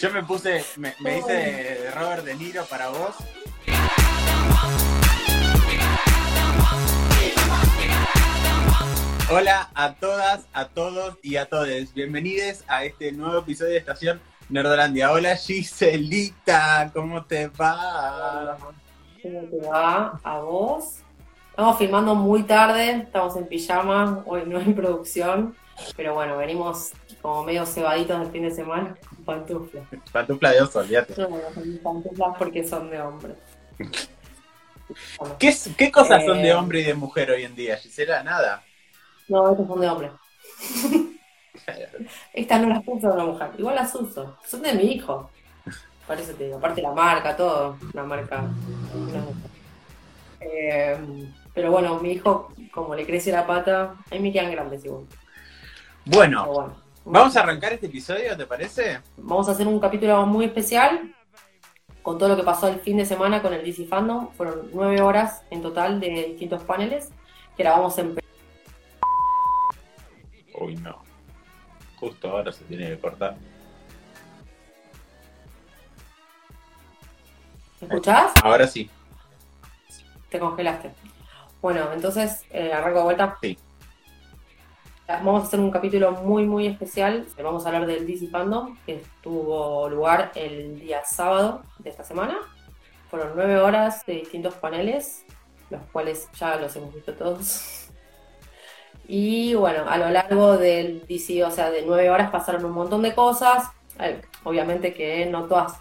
Yo me puse, me, me hice Robert De Niro para vos. Hola a todas, a todos y a todos. Bienvenidos a este nuevo episodio de Estación Nerdolandia. Hola Giselita, ¿cómo te va? ¿Cómo te va? ¿A vos? Estamos filmando muy tarde, estamos en pijama, hoy no hay producción, pero bueno, venimos como medio cebaditos del fin de semana con pantuflas. Pantufla de oso, olvídate. Pantuflas porque son de hombre. ¿Qué, qué cosas son de Eh. hombre y de mujer hoy en día, Gisela? Nada. No, estas son de hombre. Estas no las uso de una mujer, igual las uso, son de mi hijo. Por eso te digo, aparte la marca, todo, la marca. Eh, pero bueno, mi hijo, como le crece la pata, a mí me quedan grandes igual. Bueno. Vamos a arrancar este episodio, ¿te parece? Vamos a hacer un capítulo muy especial con todo lo que pasó el fin de semana con el DC Fandom. Fueron nueve horas en total de distintos paneles que grabamos en... Uy, no. Justo ahora se tiene que cortar. ¿Me escuchás? Ahora sí. Te congelaste. Bueno, entonces, eh, arranco de vuelta. Sí. Vamos a hacer un capítulo muy, muy especial. Vamos a hablar del DC Fandom, que tuvo lugar el día sábado de esta semana. Fueron nueve horas de distintos paneles, los cuales ya los hemos visto todos. Y bueno, a lo largo del DC, o sea, de nueve horas pasaron un montón de cosas. Eh, Obviamente que no todas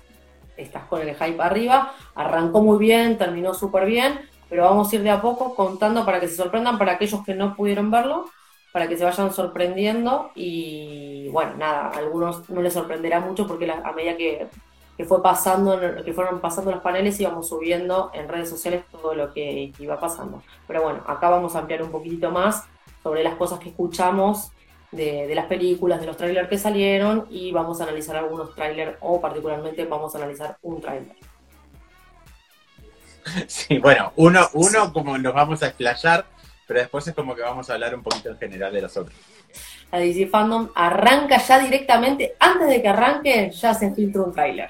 estás con el hype arriba. Arrancó muy bien, terminó súper bien, pero vamos a ir de a poco contando para que se sorprendan para aquellos que no pudieron verlo, para que se vayan sorprendiendo y bueno, nada, a algunos no les sorprenderá mucho porque la- a medida que, que fue pasando, que fueron pasando los paneles íbamos subiendo en redes sociales todo lo que iba pasando. Pero bueno, acá vamos a ampliar un poquitito más sobre las cosas que escuchamos de, de las películas, de los trailers que salieron y vamos a analizar algunos trailers o particularmente vamos a analizar un trailer. Sí, bueno, uno, uno como nos vamos a explayar, pero después es como que vamos a hablar un poquito en general de los otros. La DC Fandom arranca ya directamente, antes de que arranque, ya se filtra un tráiler.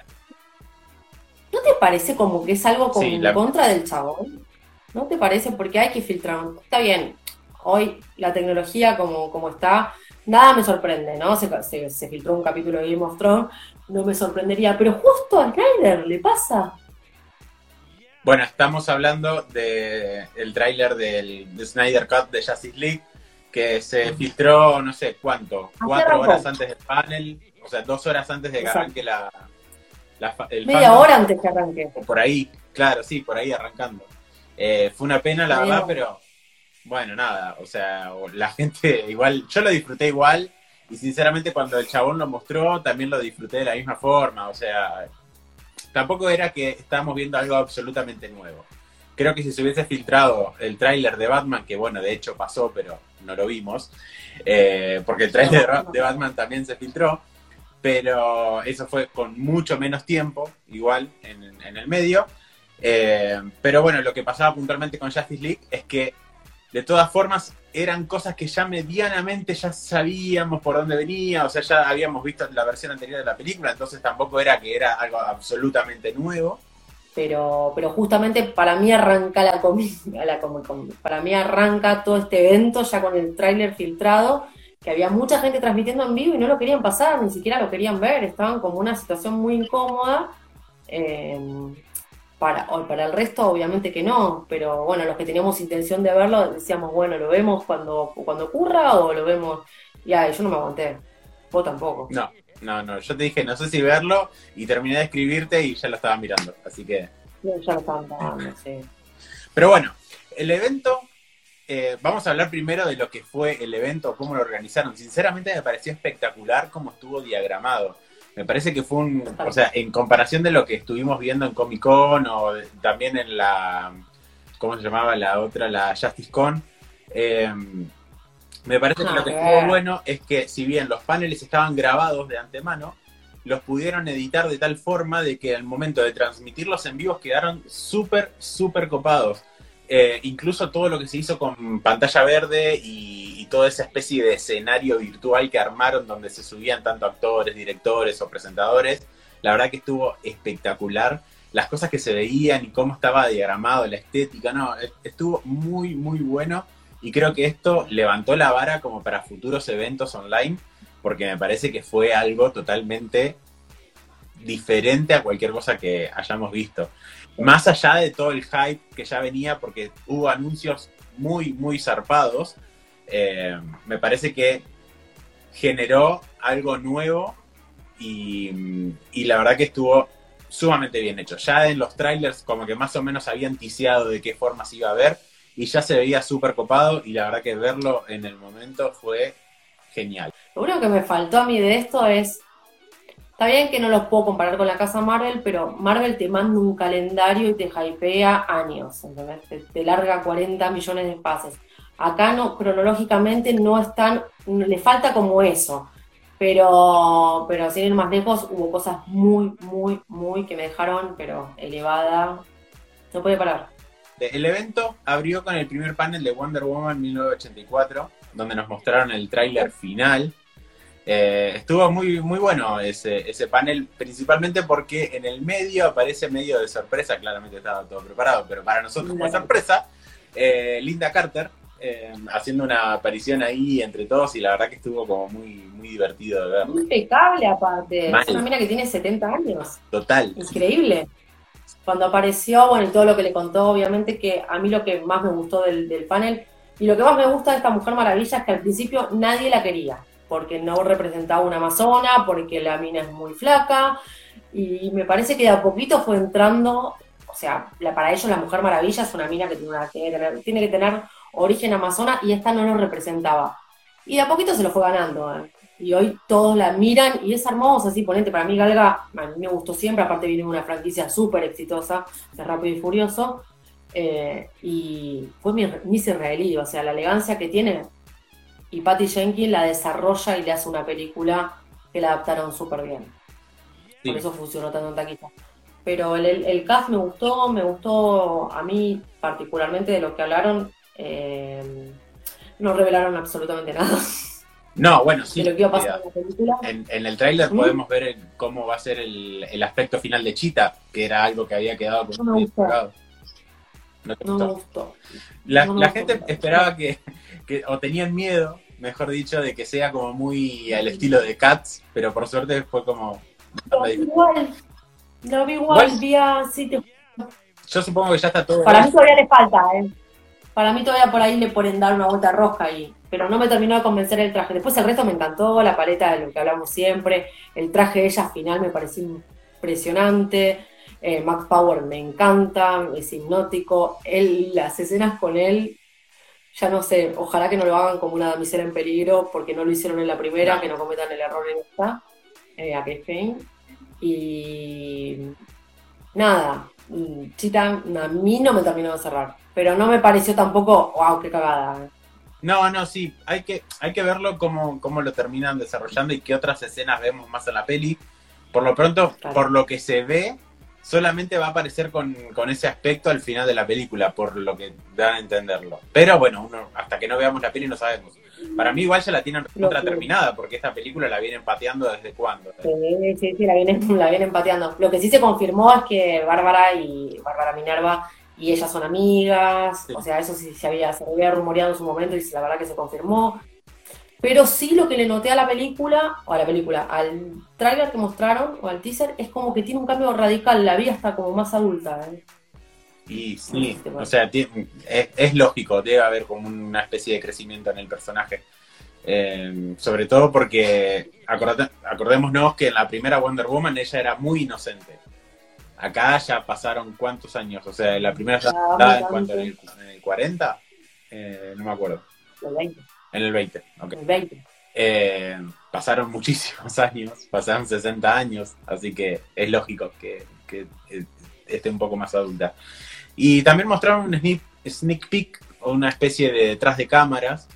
¿No te parece como que es algo como Sí, en la- contra del chabón? ¿No te parece? Porque hay que filtrar. un- Está bien, hoy la tecnología como, como está, nada me sorprende, ¿no? Se, se- se filtró un capítulo de Game of Thrones, no me sorprendería, pero justo al tráiler le pasa. Bueno, estamos hablando del el tráiler del de Snyder Cut de Justice League, que se filtró, no sé cuánto, cuatro horas antes del panel, o sea, dos horas antes de que Exacto. arranque la, la el Media hora antes que arranque. O por ahí, claro, sí, por ahí arrancando. Eh, fue una pena, la verdad, pero bueno, nada, o sea, la gente igual, yo lo disfruté igual y sinceramente cuando el chabón lo mostró también lo disfruté de la misma forma, o sea, tampoco era que estábamos viendo algo absolutamente nuevo. Creo que si se hubiese filtrado el tráiler de Batman, que bueno, de hecho pasó, pero no lo vimos, eh, porque el tráiler de- Batman también se filtró, pero eso fue con mucho menos tiempo, igual, en, en el medio. Eh, pero bueno, lo que pasaba puntualmente con Justice League es que, de todas formas, eran cosas que ya medianamente ya sabíamos por dónde venía, o sea, ya habíamos visto la versión anterior de la película, entonces tampoco era que era algo absolutamente nuevo. pero, pero justamente para mí arranca la Con. Para mí arranca todo este evento ya con el tráiler filtrado, que había mucha gente transmitiendo en vivo y no lo querían pasar, ni siquiera lo querían ver, estaban como una situación muy incómoda. eh, para, o para el resto, obviamente que no, pero bueno, los que teníamos intención de verlo decíamos, bueno, lo vemos cuando, cuando ocurra o lo vemos. Y ay, yo no me aguanté, vos tampoco. No, no, no, yo te dije, no sé si verlo, y terminé de escribirte y ya lo estaba mirando, así que... Ya lo sí. Pero bueno, el evento, eh, vamos a hablar primero de lo que fue el evento, cómo lo organizaron. Sinceramente me pareció espectacular cómo estuvo diagramado. Me parece que fue un, o sea, en comparación de lo que estuvimos viendo en Comic Con o de- también en la, ¿cómo se llamaba la otra? La Justice Con. eh, me parece que lo que Ah, estuvo bien. bueno es que si bien los paneles estaban grabados de antemano, los pudieron editar de tal forma de que al momento de transmitirlos en vivo quedaron súper, súper copados. Eh, incluso todo lo que se hizo con pantalla verde y toda esa especie de escenario virtual que armaron donde se subían tanto actores, directores o presentadores, la verdad que estuvo espectacular. Las cosas que se veían y cómo estaba diagramado, la estética, no, estuvo muy, muy bueno. Y creo que esto levantó la vara como para futuros eventos online, porque me parece que fue algo totalmente diferente a cualquier cosa que hayamos visto. Más allá de todo el hype que ya venía, porque hubo anuncios muy, muy zarpados, eh, me parece que generó algo nuevo y, la verdad que estuvo sumamente bien hecho. Ya en los trailers como que más o menos habían ticiado de qué forma se iba a ver y ya se veía súper copado y la verdad que verlo en el momento fue genial. Lo único que me faltó a mí de esto es, está bien que no los puedo comparar con la casa Marvel, pero Marvel te manda un calendario y te hypea años, Te, te larga 40 millones de pases. Acá no, cronológicamente no están, le falta como eso. Pero, pero sin ir más lejos, hubo cosas muy, muy, muy que me dejaron, pero elevada. No puede parar. El evento abrió con el primer panel de Wonder Woman 1984, donde nos mostraron el tráiler final. Eh, estuvo muy, muy bueno ese, ese panel, principalmente porque en el medio aparece medio de sorpresa, claramente estaba todo preparado, pero para nosotros fue sorpresa, eh, Linda Carter, eh, haciendo una aparición ahí entre todos y la verdad que estuvo como muy, muy divertido de ver. Impecable aparte, es una mina que tiene 70 años. Total. Increíble. Cuando apareció, bueno, y todo lo que le contó, obviamente que a mí lo que más me gustó del, panel y lo que más me gusta de esta Mujer Maravilla es que al principio nadie la quería, porque no representaba una amazona, porque la mina es muy flaca, y me parece que de a poquito fue entrando, o sea, para ellos la Mujer Maravilla es una mina que tiene, una, tiene que tener origen amazona y esta no lo representaba. Y de a poquito se lo fue ganando. ¿eh? Y hoy todos la miran y es hermosa, así ponente. Para mí Galga, a mí me gustó siempre, aparte viene una franquicia súper exitosa, de Rápido y Furioso. Eh, y fue mi Miss Israelí, o sea, la elegancia que tiene. Y Patty Jenkins la desarrolla y le hace una película que la adaptaron súper bien. Por eso funcionó tanto en taquita. Pero el, el, el, cast me gustó, me gustó a mí particularmente de lo que hablaron, eh, no revelaron absolutamente nada. No, bueno, sí. De lo que iba a pasar en la película. En, el tráiler podemos ver cómo va a ser el, aspecto final de Chita, que era algo que había quedado no me gustó. No, me gustó. La, gente esperaba que, o tenían miedo, mejor dicho, de que sea como muy al estilo de Cats, pero por suerte fue como... Lo vi igual, lo vi igual, Yo supongo que ya está todo... Para mí todavía le falta, ¿eh? Para mí todavía por ahí le pueden dar una vuelta roja ahí, pero no me terminó de convencer el traje. Después el resto me encantó, la paleta de lo que hablamos siempre, el traje de ella final me pareció impresionante, eh, Max Power me encanta, es hipnótico, él, las escenas con él, ya no sé, ojalá que no lo hagan como una damisela en peligro, porque no lo hicieron en la primera, que no cometan el error en esta, eh, a Kate Y nada, mm, Chita a mí no me terminó de cerrar pero no me pareció tampoco, wow, qué cagada. No, no, sí, hay que, hay que verlo cómo, cómo lo terminan desarrollando y qué otras escenas vemos más en la peli. Por lo pronto, por lo que se ve, solamente va a aparecer con, ese aspecto al final de la película, por lo que dan a entenderlo. Pero bueno, uno, hasta que no veamos la peli no sabemos. Para mí igual ya la tienen otra terminada, porque esta película la vienen pateando desde cuándo. Sí, sí, sí, la vienen, la vienen pateando. Lo que sí se confirmó es que Bárbara y Bárbara Minerva y ellas son amigas, o sea, eso sí se había, se había rumoreado en su momento y la verdad que se confirmó. Pero sí lo que le noté a la película, o a la película, al trailer que mostraron, o al teaser, es como que tiene un cambio radical, la vida está como más adulta. ¿eh? Y sí, o sea, es, lógico, debe haber como una especie de crecimiento en el personaje. Eh, sobre todo porque acordémonos que en la primera Wonder Woman ella era muy inocente. Acá ya pasaron cuántos años, o sea, la primera ya en cuanto en el, 40, eh, no me acuerdo. El 20. En el 20, ok. El 20. Eh, pasaron muchísimos años, pasaron 60 años, así que es lógico que, que eh, esté un poco más adulta. Y también mostraron un sneak, sneak peek o una especie de detrás de cámaras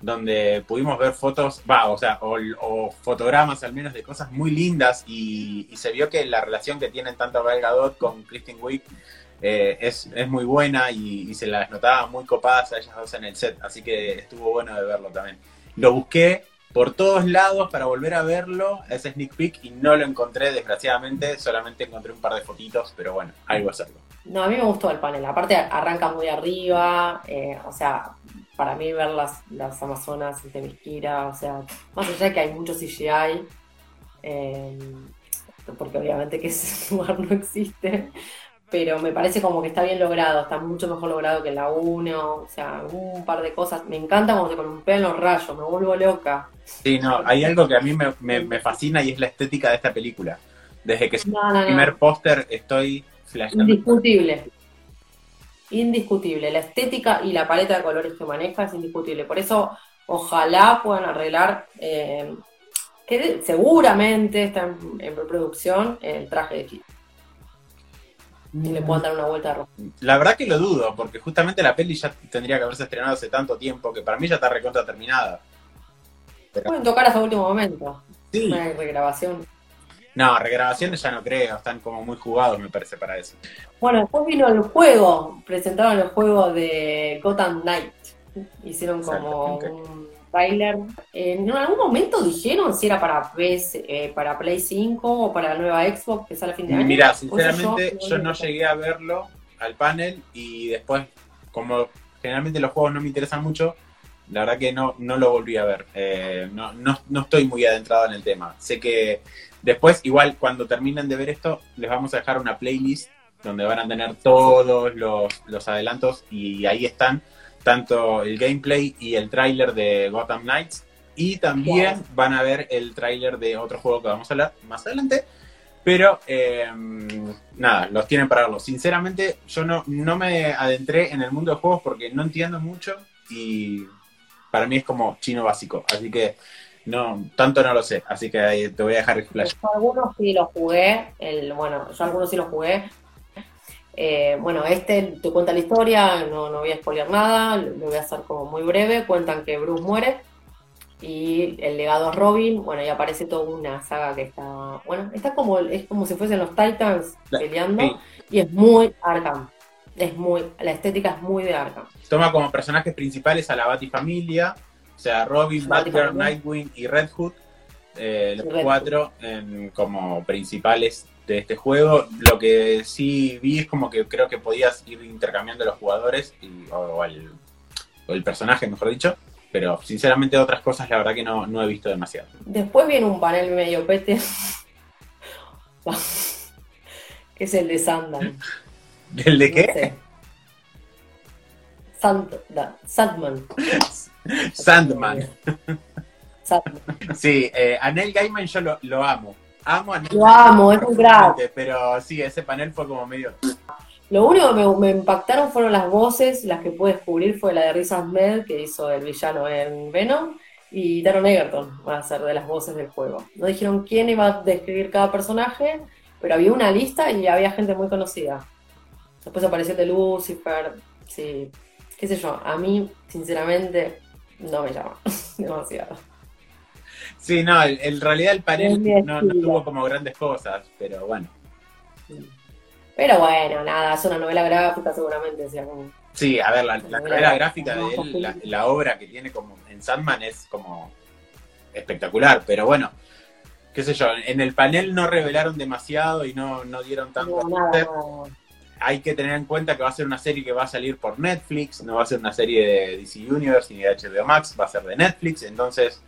donde pudimos ver fotos, va, o sea, o, fotogramas al menos de cosas muy lindas y, se vio que la relación que tienen tanto Gal Gadot con Kristen Wiig eh, es, muy buena y, se las notaba muy copadas a ellas dos en el set, así que estuvo bueno de verlo también. Lo busqué por todos lados para volver a verlo, ese sneak peek, y no lo encontré, desgraciadamente, solamente encontré un par de fotitos, pero bueno, algo es algo. No, a mí me gustó el panel, aparte arranca muy arriba, eh, o sea, para mí ver las, las Amazonas de Misquira, o sea, más allá de que hay mucho CGI, eh, porque obviamente que ese lugar no existe, pero me parece como que está bien logrado, está mucho mejor logrado que la 1, o sea, un par de cosas. Me encanta cuando se columpean los rayos, me vuelvo loca. Sí, no, hay algo que a mí me, me, fascina y es la estética de esta película. Desde que es el primer póster estoy Indiscutible. Indiscutible. La estética y la paleta de colores que maneja es indiscutible. Por eso, ojalá puedan arreglar, eh, que seguramente está en, en producción, el traje de Kit y le puedan dar una vuelta roja. La verdad que lo dudo, porque justamente la peli ya tendría que haberse estrenado hace tanto tiempo que para mí ya está recontra terminada. Pueden tocar hasta último momento. Sí. Una regrabación. No, regrabaciones ya no creo, están como muy jugados, me parece, para eso. Bueno, después vino el juego, presentaron el juego de Gotham Knight. Hicieron como un trailer. En algún momento dijeron si era para, PS, eh, para Play 5 o para la nueva Xbox que sale a fin de año. Mira, sinceramente yo, no llegué a verlo al panel y después, como generalmente los juegos no me interesan mucho, la verdad que no, no lo volví a ver. Eh, no, no, no estoy muy adentrado en el tema. Sé que después, igual cuando terminen de ver esto, les vamos a dejar una playlist donde van a tener todos los, los adelantos y ahí están tanto el gameplay y el tráiler de Gotham Knights. Y también van a ver el tráiler de otro juego que vamos a hablar más adelante. Pero em, nada, los tienen para verlo. Sinceramente, yo no, no me adentré en el mundo de juegos porque no entiendo mucho y para mí es como chino básico. Así que no, tanto no lo sé. Así que te voy a dejar explayar. algunos sí los jugué. El, bueno, yo algunos sí los jugué. Eh, bueno, este te cuenta la historia, no, no voy a spoiler nada, lo voy a hacer como muy breve. Cuentan que Bruce muere y el legado a Robin, bueno, y aparece toda una saga que está, bueno, está como, es como si fuesen los Titans peleando y es muy Arkham. Es muy, la estética es muy de Arkham. Toma como personajes principales a la Batifamilia, o sea, Robin, Batgirl, Nightwing y Red Hood, eh, los cuatro como principales de este juego. Lo que sí vi es como que creo que podías ir intercambiando los jugadores o, el, personaje, mejor dicho. Pero sinceramente otras cosas la verdad que no, he visto demasiado. Después viene un panel medio pete. que es el de Sandman. ¿El de qué? Sandman. Sandman. Sí, eh, a Neil Gaiman yo lo amo amo a Lo amo, es un gran. Pero sí, ese panel fue como medio. Lo único que me, impactaron fueron las voces, las que pude descubrir fue la de Riz Ahmed, que hizo el villano en Venom, y Taron Egerton va a ser de las voces del juego. No dijeron quién iba a describir cada personaje, pero había una lista y había gente muy conocida. Después apareció de Lucifer, sí, qué sé yo, a mí, sinceramente, no me llama demasiado. Sí, no, en realidad el panel no, tuvo como grandes cosas, pero bueno. Pero bueno, nada, es una novela gráfica seguramente. sea, como... Sí, a ver, la, novela gráfica de él, la, obra que tiene como en Sandman es como espectacular, pero bueno, qué sé yo, en el panel no revelaron demasiado y no, no dieron tanto. No, hay que tener en cuenta que va a ser una serie que va a salir por Netflix, no va a ser una serie de DC Universe ni de HBO Max, va a ser de Netflix, entonces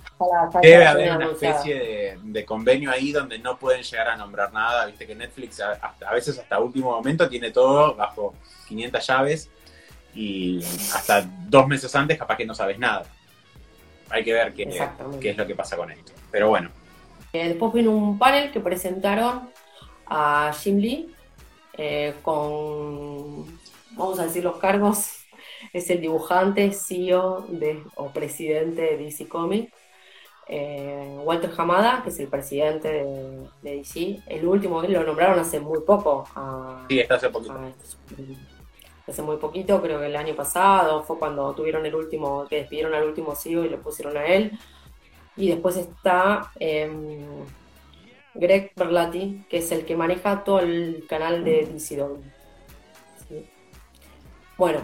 debe haber una especie de, convenio ahí donde no pueden llegar a nombrar nada, viste que Netflix a, a veces hasta último momento tiene todo bajo 500 llaves y hasta dos meses antes capaz que no sabes nada. Hay que ver qué, qué es lo que pasa con esto. Pero bueno. Después vino un panel que presentaron a Jim Lee, eh, con, vamos a decir los cargos, es el dibujante, CEO de, o presidente de DC Comics. Eh, Walter Hamada, que es el presidente de, DC. El último, lo nombraron hace muy poco. sí, está hace poquito. hace muy poquito, creo que el año pasado, fue cuando tuvieron el último, que despidieron al último CEO y lo pusieron a él. Y después está em, Greg Berlati, que es el que maneja todo el canal de DCW. Bueno,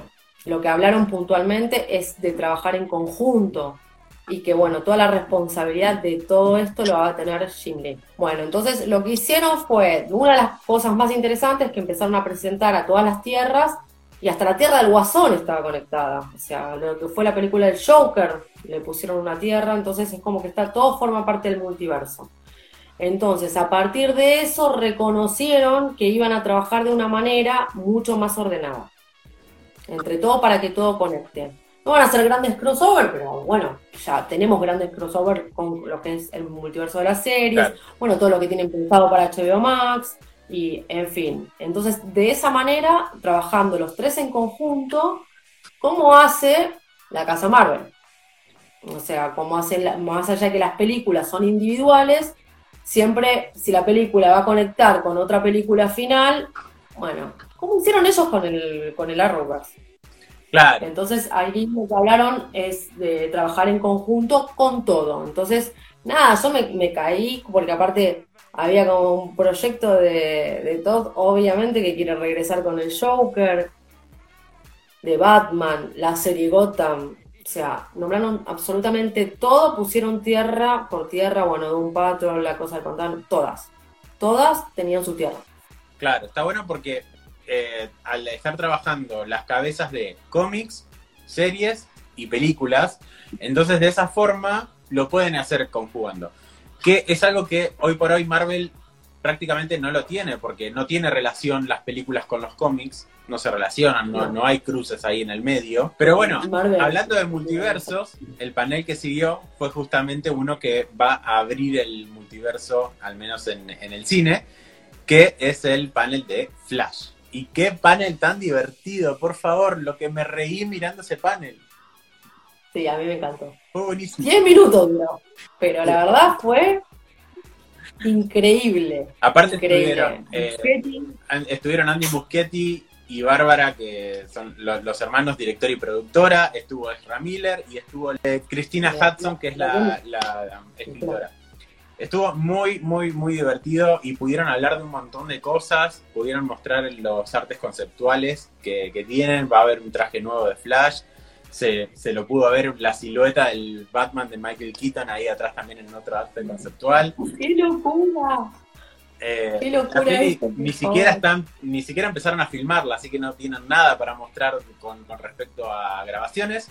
lo que hablaron puntualmente es de trabajar en conjunto y que bueno, toda la responsabilidad de todo esto lo va a tener Jim Lee. Bueno, entonces lo que hicieron fue, una de las cosas más interesantes que empezaron a presentar a todas las tierras y hasta la tierra del Guasón estaba conectada. O sea, lo que fue la película del Joker, le pusieron una tierra, entonces es como que está todo forma parte del multiverso. Entonces, a partir de eso, reconocieron que iban a trabajar de una manera mucho más ordenada. Entre todo para que todo conecte. No van a ser grandes crossover, pero bueno, ya tenemos grandes crossover con lo que es el multiverso de las series, bueno, todo lo que tienen pensado para HBO Max, y en fin. Entonces, de esa manera, trabajando los tres en conjunto, ¿cómo hace la casa Marvel? O sea, como hace más allá de que las películas son individuales, siempre si la película va a conectar con otra película final, bueno, ¿cómo hicieron ellos con el, con el Arrowverse? Claro. Entonces ahí lo que hablaron es de trabajar en conjunto con todo. Entonces, nada, yo me, caí porque aparte había como un proyecto de, de Todd, obviamente, que quiere regresar con el Joker, de Batman, la serie Gotham, o sea, nombraron absolutamente todo, pusieron tierra por tierra, bueno, de un patrón, la cosa de contar, todas. Todas tenían su tierra. Claro, está bueno porque eh, al estar trabajando las cabezas de cómics, series y películas, entonces de esa forma lo pueden hacer conjugando. Que es algo que hoy por hoy Marvel prácticamente no lo tiene, porque no tiene relación las películas con los cómics, no se relacionan, no, hay cruces ahí en el medio. Pero bueno, hablando de multiversos, el panel que siguió fue justamente uno que va a abrir el multiverso, al menos en, el cine, que es el panel de Flash. Y qué panel tan divertido, por favor, lo que me reí mirando ese panel. Sí, a mí me encantó. Fue buenísimo. 10 minutos duró, pero la verdad fue Increíble. Aparte Estuvieron, eh, estuvieron Andy Muschietti y Bárbara, que son los, hermanos director y productora, estuvo Ezra Miller y estuvo eh, Cristina Hudson, que es la, escritora. Estuvo muy, muy, muy divertido y pudieron hablar de un montón de cosas, pudieron mostrar los artes conceptuales que, que tienen, va a haber un traje nuevo de Flash, se, se, lo pudo ver la silueta del Batman de Michael Keaton ahí atrás también en otro arte conceptual. ¡Qué locura! Eh, ¡Qué locura ni siquiera están, ni siquiera empezaron a filmarla, así que no tienen nada para mostrar con, con respecto a grabaciones.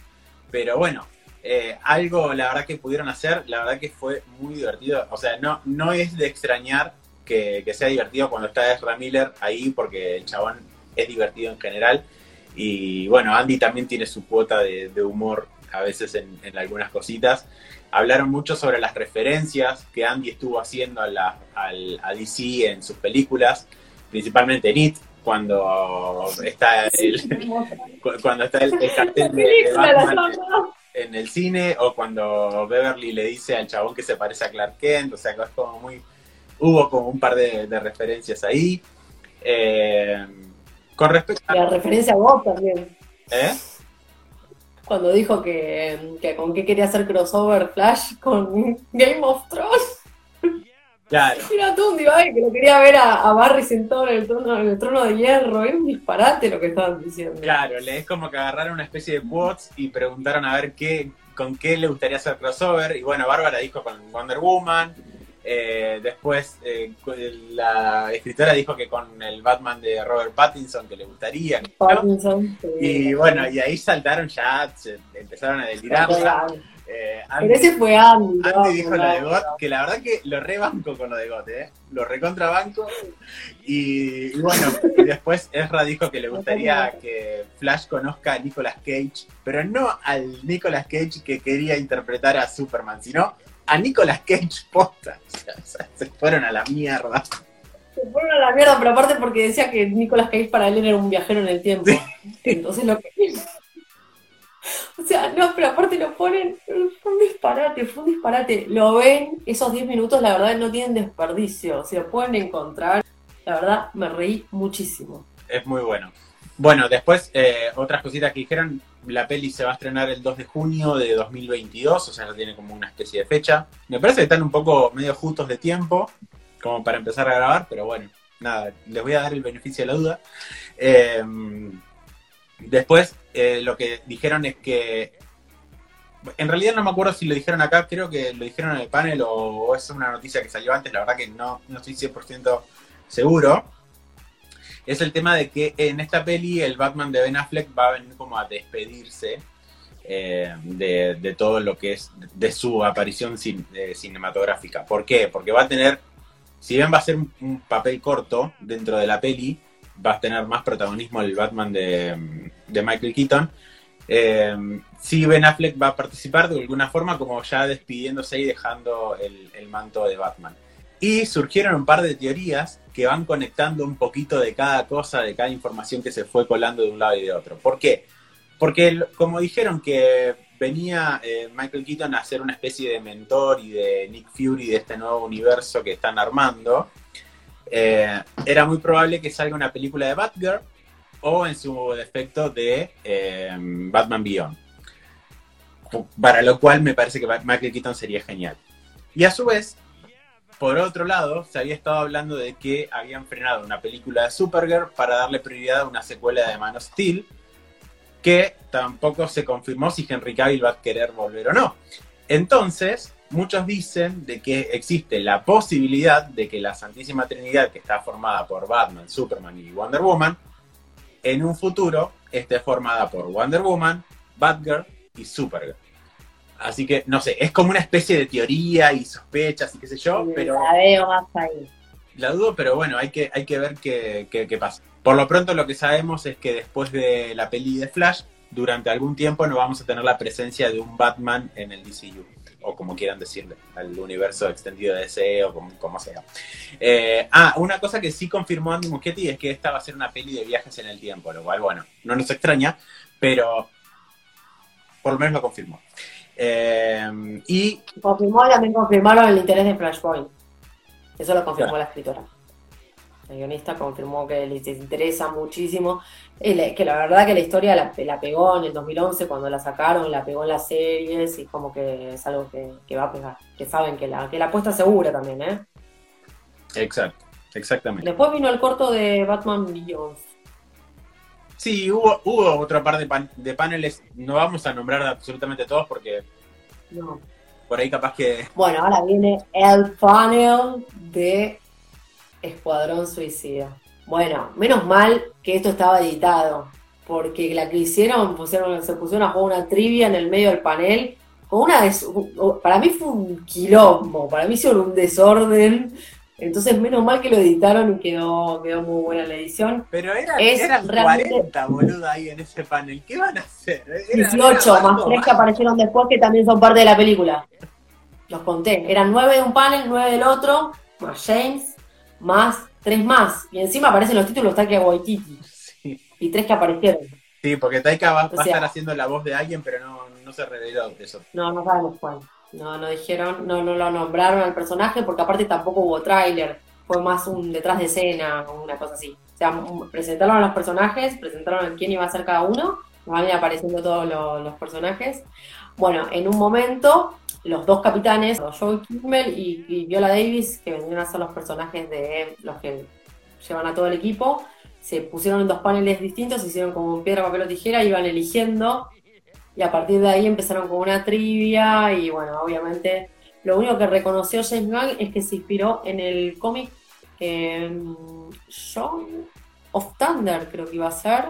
Pero bueno, eh, algo la verdad que pudieron hacer, la verdad que fue muy divertido. O sea, no, no es de extrañar que, que sea divertido cuando está Ezra Miller ahí, porque el chabón es divertido en general. Y bueno, Andy también tiene su cuota de, humor a veces en, algunas cositas. Hablaron mucho sobre las referencias que Andy estuvo haciendo a, la, a DC en sus películas, principalmente en It, cuando está el, cuando está el, cartel de, Batman en el cine, o cuando Beverly le dice al chabón que se parece a Clark Kent, o sea, es como muy, hubo como un par de, referencias ahí. Eh, con respecto a... La referencia a vos también. ¿Eh? Cuando dijo que, con qué quería hacer crossover Flash con Game of Thrones. Claro. Era todo un divague que lo quería ver a, Barry sentado en el, trono, en el trono de hierro. Era un disparate lo que estaban diciendo. Claro, le es como que agarraron una especie de quotes y preguntaron a ver qué, con qué le gustaría hacer crossover. Y bueno, Bárbara dijo con Wonder Woman. Eh, después eh, la escritora dijo que con el Batman de Robert Pattinson que le gustaría. Y bueno, y ahí saltaron ya, empezaron a delirar. Eh, Pero ese fue Andy. Andy dijo lo de GOT, que la verdad que lo rebanco con lo de GOT, ¿eh? Lo recontrabanco. Y, y bueno, y después Ezra dijo que le gustaría que Flash conozca a Nicolas Cage, pero no al Nicolas Cage que quería interpretar a Superman, sino a Nicolas Cage posta. se fueron a la mierda. Se fueron a la mierda, pero aparte porque decía que Nicolas Cage para él era un viajero en el tiempo. Entonces lo que. O sea, no, pero aparte lo ponen. Fue un disparate, fue un disparate. Lo ven, esos 10 minutos, la verdad, no tienen desperdicio. Se lo pueden encontrar. La verdad, me reí muchísimo. Es muy bueno. Bueno, después, eh, otras cositas que dijeron, la peli se va a estrenar el 2 de junio de 2022, o sea, ya tiene como una especie de fecha. Me parece que están un poco medio justos de tiempo, como para empezar a grabar, pero bueno, nada, les voy a dar el beneficio de la duda. Em, después, eh, lo que dijeron es que en realidad no me acuerdo si lo dijeron acá, creo que lo dijeron en el panel o, es una noticia que salió antes, la verdad que no, no estoy 100% seguro. Es el tema de que en esta peli el Batman de Ben Affleck va a venir como a despedirse eh, de, todo lo que es de su aparición cinematográfica. ¿Por qué? Porque va a tener, si bien va a ser un, papel corto dentro de la peli, va a tener más protagonismo el Batman de, Michael Keaton. Eh, sí, Ben Affleck va a participar de alguna forma como ya despidiéndose y dejando el manto de Batman. Y surgieron un par de teorías que van conectando un poquito de cada cosa, de cada información que se fue colando de un lado y de otro. ¿Por qué? Porque como dijeron que venía eh, Michael Keaton a ser una especie de mentor y de Nick Fury de este nuevo universo que están armando, eh, era muy probable que salga una película de Batgirl o en su defecto de eh, Batman Beyond. Para lo cual me parece que Michael Keaton sería genial. Y a su vez, por otro lado, se había estado hablando de que habían frenado una película de Supergirl para darle prioridad a una secuela de Man of Steel, que tampoco se confirmó si Henry Cavill va a querer volver o no. Entonces, muchos dicen de que existe la posibilidad de que la Santísima Trinidad, que está formada por Batman, Superman y Wonder Woman, en un futuro esté formada por Wonder Woman, Batgirl y Supergirl. Así que, no sé, es como una especie de teoría y sospechas y qué sé yo, pero... La veo más ahí. La dudo, pero bueno, hay que, hay que ver qué, qué pasa. Por lo pronto lo que sabemos es que después de la peli de Flash, durante algún tiempo no vamos a tener la presencia de un Batman en el DCU, o como quieran decirle, al universo extendido de DC o como, sea. Eh, ah, una cosa que sí confirmó Andy Muschietti es que esta va a ser una peli de viajes en el tiempo, lo cual, bueno, no nos extraña, pero por lo menos lo confirmó. Eh, y confirmó también confirmaron el interés de Flashpoint. Eso lo confirmó la escritora. El guionista confirmó que les interesa muchísimo, que la verdad que la historia la, pegó en el 2011 cuando la sacaron, la pegó en las series y como que es algo que, va a pegar, que saben que la, que la apuesta segura también, ¿eh? Exacto, exactamente. Después vino el corto de Batman Beyond. Sí, hubo, hubo otra par de, de paneles, no vamos a nombrar absolutamente todos porque... No. Por ahí capaz que... Bueno, ahora viene el panel de Escuadrón Suicida. Bueno, menos mal que esto estaba editado, porque la que hicieron, pusieron, se pusieron a jugar una trivia en el medio del panel. Con una para mí fue un quilombo, para mí hicieron un desorden. Entonces, menos mal que lo editaron y quedó, quedó muy buena la edición. Pero era, eran 40, boludo, ahí en ese panel. ¿Qué van a hacer? 18, más 3 que aparecieron después que también son parte de la película. Los conté. Eran 9 de un panel, 9 del otro, más James, más tres más. Y encima aparecen los títulos Taika Waititi. Sí. Y tres que aparecieron. Sí, porque Taika va, a estar haciendo la voz de alguien, pero no, no se reveló eso. No, no sabemos cuál. No, no dijeron, no, no lo nombraron al personaje, porque aparte tampoco hubo tráiler. Fue más un detrás de escena o una cosa así. O sea, presentaron a los personajes, presentaron a quién iba a ser cada uno, van apareciendo todos los personajes. Bueno, en un momento los dos capitanes, Joey Kimmel y, Viola Davis, que vendrían a ser los personajes de los que llevan a todo el equipo, se pusieron en dos paneles distintos, hicieron como piedra, papel o tijera, iban eligiendo y a partir de ahí empezaron con una trivia y bueno, obviamente lo único que reconoció James Gunn es que se inspiró en el cómic eh, of Thunder, creo que iba a ser,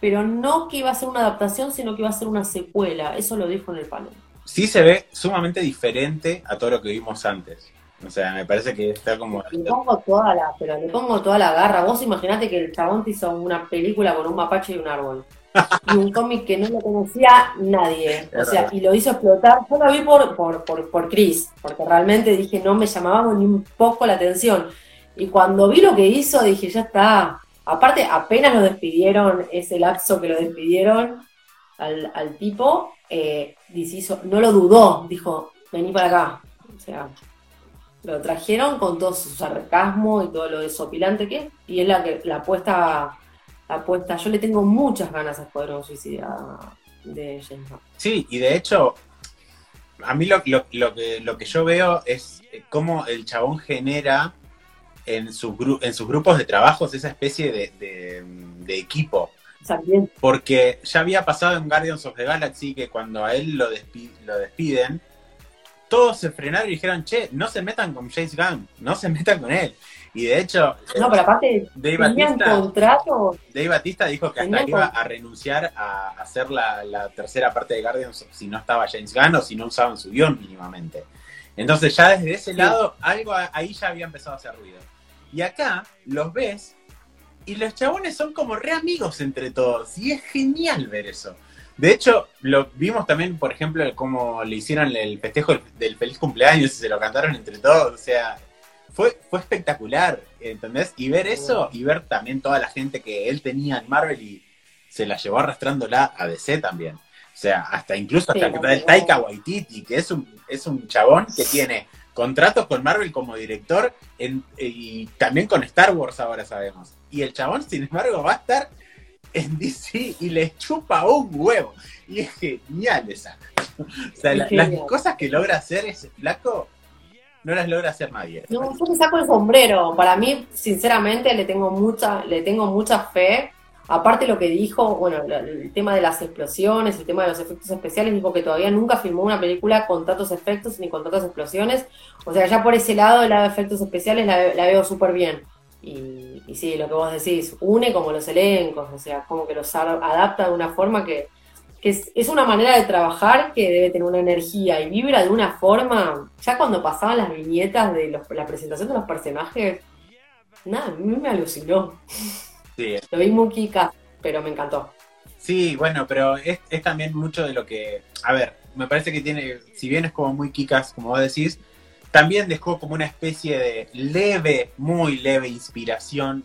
pero no que iba a ser una adaptación, sino que iba a ser una secuela, eso lo dijo en el panel sí se ve sumamente diferente a todo lo que vimos antes. O sea, me parece que está como... Le pongo toda la, pero le pongo toda la garra. Vos imaginate que el chabón te hizo una película con un mapache y un árbol. y un cómic que no lo conocía nadie. O sea, y lo hizo explotar. Yo lo vi por, por, por, por Chris, porque realmente dije, no me llamaba ni un poco la atención. Y cuando vi lo que hizo, dije, ya está. Aparte, apenas lo despidieron, ese lapso que lo despidieron al, al tipo, eh, no lo dudó, dijo, vení para acá. O sea, lo trajeron con todo su sarcasmo y todo lo desopilante que es, y es la que la apuesta, apuesta, yo le tengo muchas ganas a Escuadrón Suicida de James Sí, y de hecho, a mí lo, lo, que, lo que yo veo es cómo el chabón genera en, sus en sus grupos de trabajo esa especie de, de equipo También. Porque ya había pasado en Guardians of the Galaxy que cuando a él lo, despi- lo despiden, todos se frenaron y dijeron, che, no se metan con James Gunn, no se metan con él. Y de hecho, No, pero aparte, Dave Batista, contrato. Dave Batista dijo que hasta iba a renunciar a hacer la, la tercera parte de Guardians si no estaba James Gunn o si no usaban su guion mínimamente. Entonces ya desde ese Sí. lado, algo ahí ya había empezado a hacer ruido. Y acá los ves y los chabones son como re amigos entre todos. Y es genial ver eso. De hecho, lo vimos también, por ejemplo, cómo le hicieron el festejo del, del feliz cumpleaños y se lo cantaron entre todos. O sea, fue, fue espectacular, ¿entendés? Y ver eso y ver también toda la gente que él tenía en Marvel y se la llevó arrastrándola a DC también. O sea, hasta incluso hasta Sí, también. Taika Waititi, que es un, es un chabón que tiene contratos con Marvel como director en- y también con Star Wars ahora sabemos. Y el chabón, sin embargo, va a estar en DC y le chupa un huevo. Y es genial esa. O sea, la- las cosas que logra hacer ese flaco, no las logra hacer nadie. No, yo me saco el sombrero. Para mí, sinceramente, le tengo mucha, le tengo mucha fe. Aparte lo que dijo, bueno, el tema de las explosiones, el tema de los efectos especiales, dijo que todavía nunca filmó una película con tantos efectos ni con tantas explosiones. O sea, ya por ese lado, el lado de efectos especiales la, la veo súper bien. Y, y sí, lo que vos decís, une como los elencos, o sea, como que los adapta de una forma que es, es una manera de trabajar que debe tener una energía y vibra de una forma. Ya cuando pasaban las viñetas de los- la presentación de los personajes, nada, a mí me alucinó. Sí, Lo vi muy kika, pero me encantó. Sí, bueno, pero es, es también mucho de lo que. A ver, me parece que tiene. Si bien es como muy kikas, como vos decís, también dejó como una especie de leve, muy leve inspiración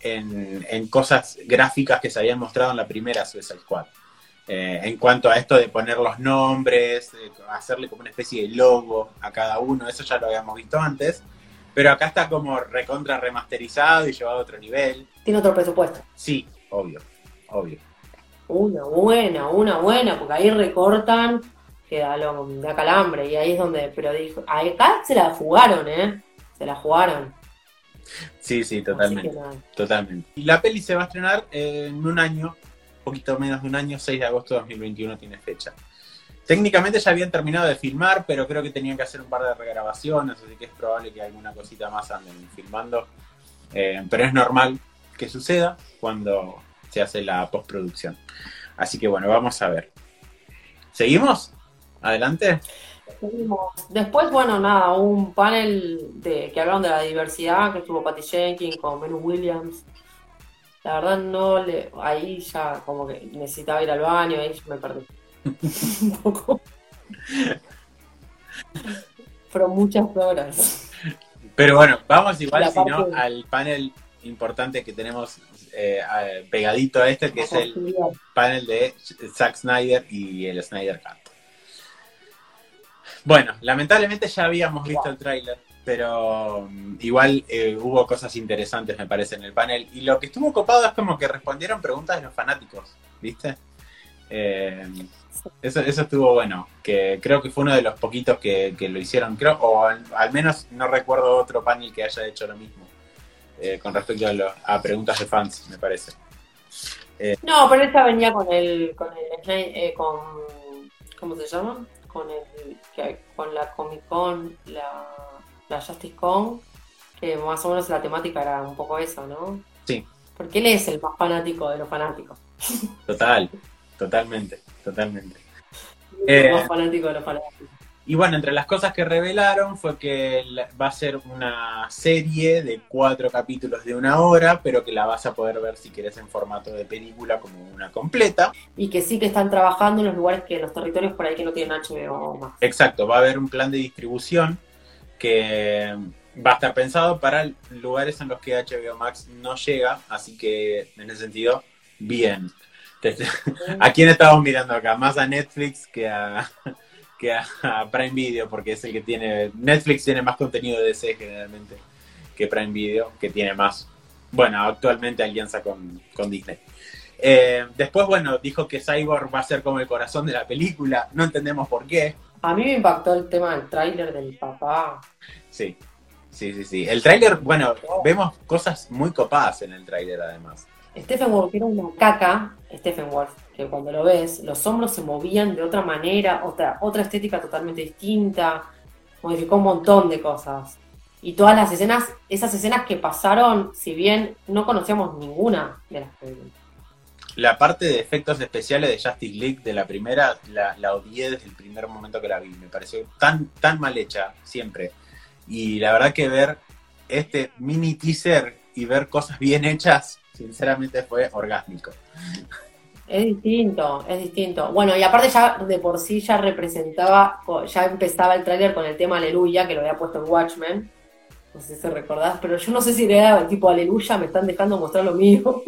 en, en cosas gráficas que se habían mostrado en la primera Suicide Squad. Eh, en cuanto a esto de poner los nombres, hacerle como una especie de logo a cada uno, eso ya lo habíamos visto antes. Pero acá está como recontra remasterizado y llevado a otro nivel. Tiene otro presupuesto. Sí, obvio, obvio. Una buena, una buena, porque ahí recortan, que da, lo, da calambre, y ahí es donde, pero dijo, acá se la jugaron, ¿eh? Se la jugaron. Sí, sí, totalmente. Totalmente. Y la peli se va a estrenar en un año, poquito menos de un año, 6 de agosto de 2021 tiene fecha. Técnicamente ya habían terminado de filmar, pero creo que tenían que hacer un par de regrabaciones, así que es probable que alguna cosita más anden filmando. Eh, pero es normal que suceda cuando se hace la postproducción. Así que bueno, vamos a ver. ¿Seguimos? Adelante. Seguimos. Después, bueno, nada, un panel de, que hablaron de la diversidad, que estuvo Patty Jenkins con Menu Williams. La verdad no le, ahí ya como que necesitaba ir al baño, ahí me perdí. un poco. Fueron muchas horas. Pero bueno, vamos igual, si no, al panel importante que tenemos eh, pegadito a este, que es el panel de Zack Snyder y el Snyder Cut. Bueno, lamentablemente ya habíamos visto el tráiler, pero mm, igual eh, hubo cosas interesantes, me parece, en el panel. Y lo que estuvo copado es como que respondieron preguntas de los fanáticos, ¿viste? Eh, eso, eso estuvo bueno, que creo que fue uno de los poquitos que, lo hicieron, creo, o al, menos no recuerdo otro panel que haya hecho lo mismo, eh, con respecto a, lo- preguntas de fans, me parece. No, pero esta venía con el, con el, eh, con, ¿cómo se llama? Con el, con la Comic Con, la, la Justice Con, que más o menos la temática era un poco esa, ¿no? Sí. Porque él es el más fanático de los fanáticos. Total, totalmente, totalmente. El Eh. más fanático de los fanáticos. Y bueno, entre las cosas que revelaron fue que va a ser una serie de cuatro capítulos de una hora, pero que la vas a poder ver si querés en formato de película como una completa. Y que sí que están trabajando en los lugares que, en los territorios por ahí que no tienen HBO más. Exacto, va a haber un plan de distribución que va a estar pensado para lugares en los que HBO Max no llega, así que en ese sentido, bien. ¿A quién estamos mirando acá? Más a Netflix que a, que a, Prime Video, porque es el que tiene. Netflix tiene más contenido de DC generalmente que Prime Video, que tiene más. Bueno, actualmente alianza con, con Disney. Eh, después, bueno, dijo que Cyborg va a ser como el corazón de la película. No entendemos por qué. A mí me impactó el tema del tráiler del papá. Sí, sí, sí, sí. El tráiler, bueno, vemos cosas muy copadas en el tráiler además. Stephen Wolf era una caca, Stephen Wolf, que cuando lo ves, los hombros se movían de otra manera, otra, otra estética totalmente distinta, modificó un montón de cosas. Y todas las escenas, esas escenas que pasaron, si bien no conocíamos ninguna de las películas. La parte de efectos especiales de Justice League de la primera la, la odié desde el primer momento que la vi. Me pareció tan, tan mal hecha, siempre. Y la verdad que ver este mini teaser y ver cosas bien hechas, sinceramente fue orgásmico. Es distinto, es distinto. Bueno, y aparte ya de por sí ya representaba, ya empezaba el tráiler con el tema Aleluya, que lo había puesto en Watchmen. No sé si recordás, pero yo no sé si era tipo Aleluya, me están dejando mostrar lo mío.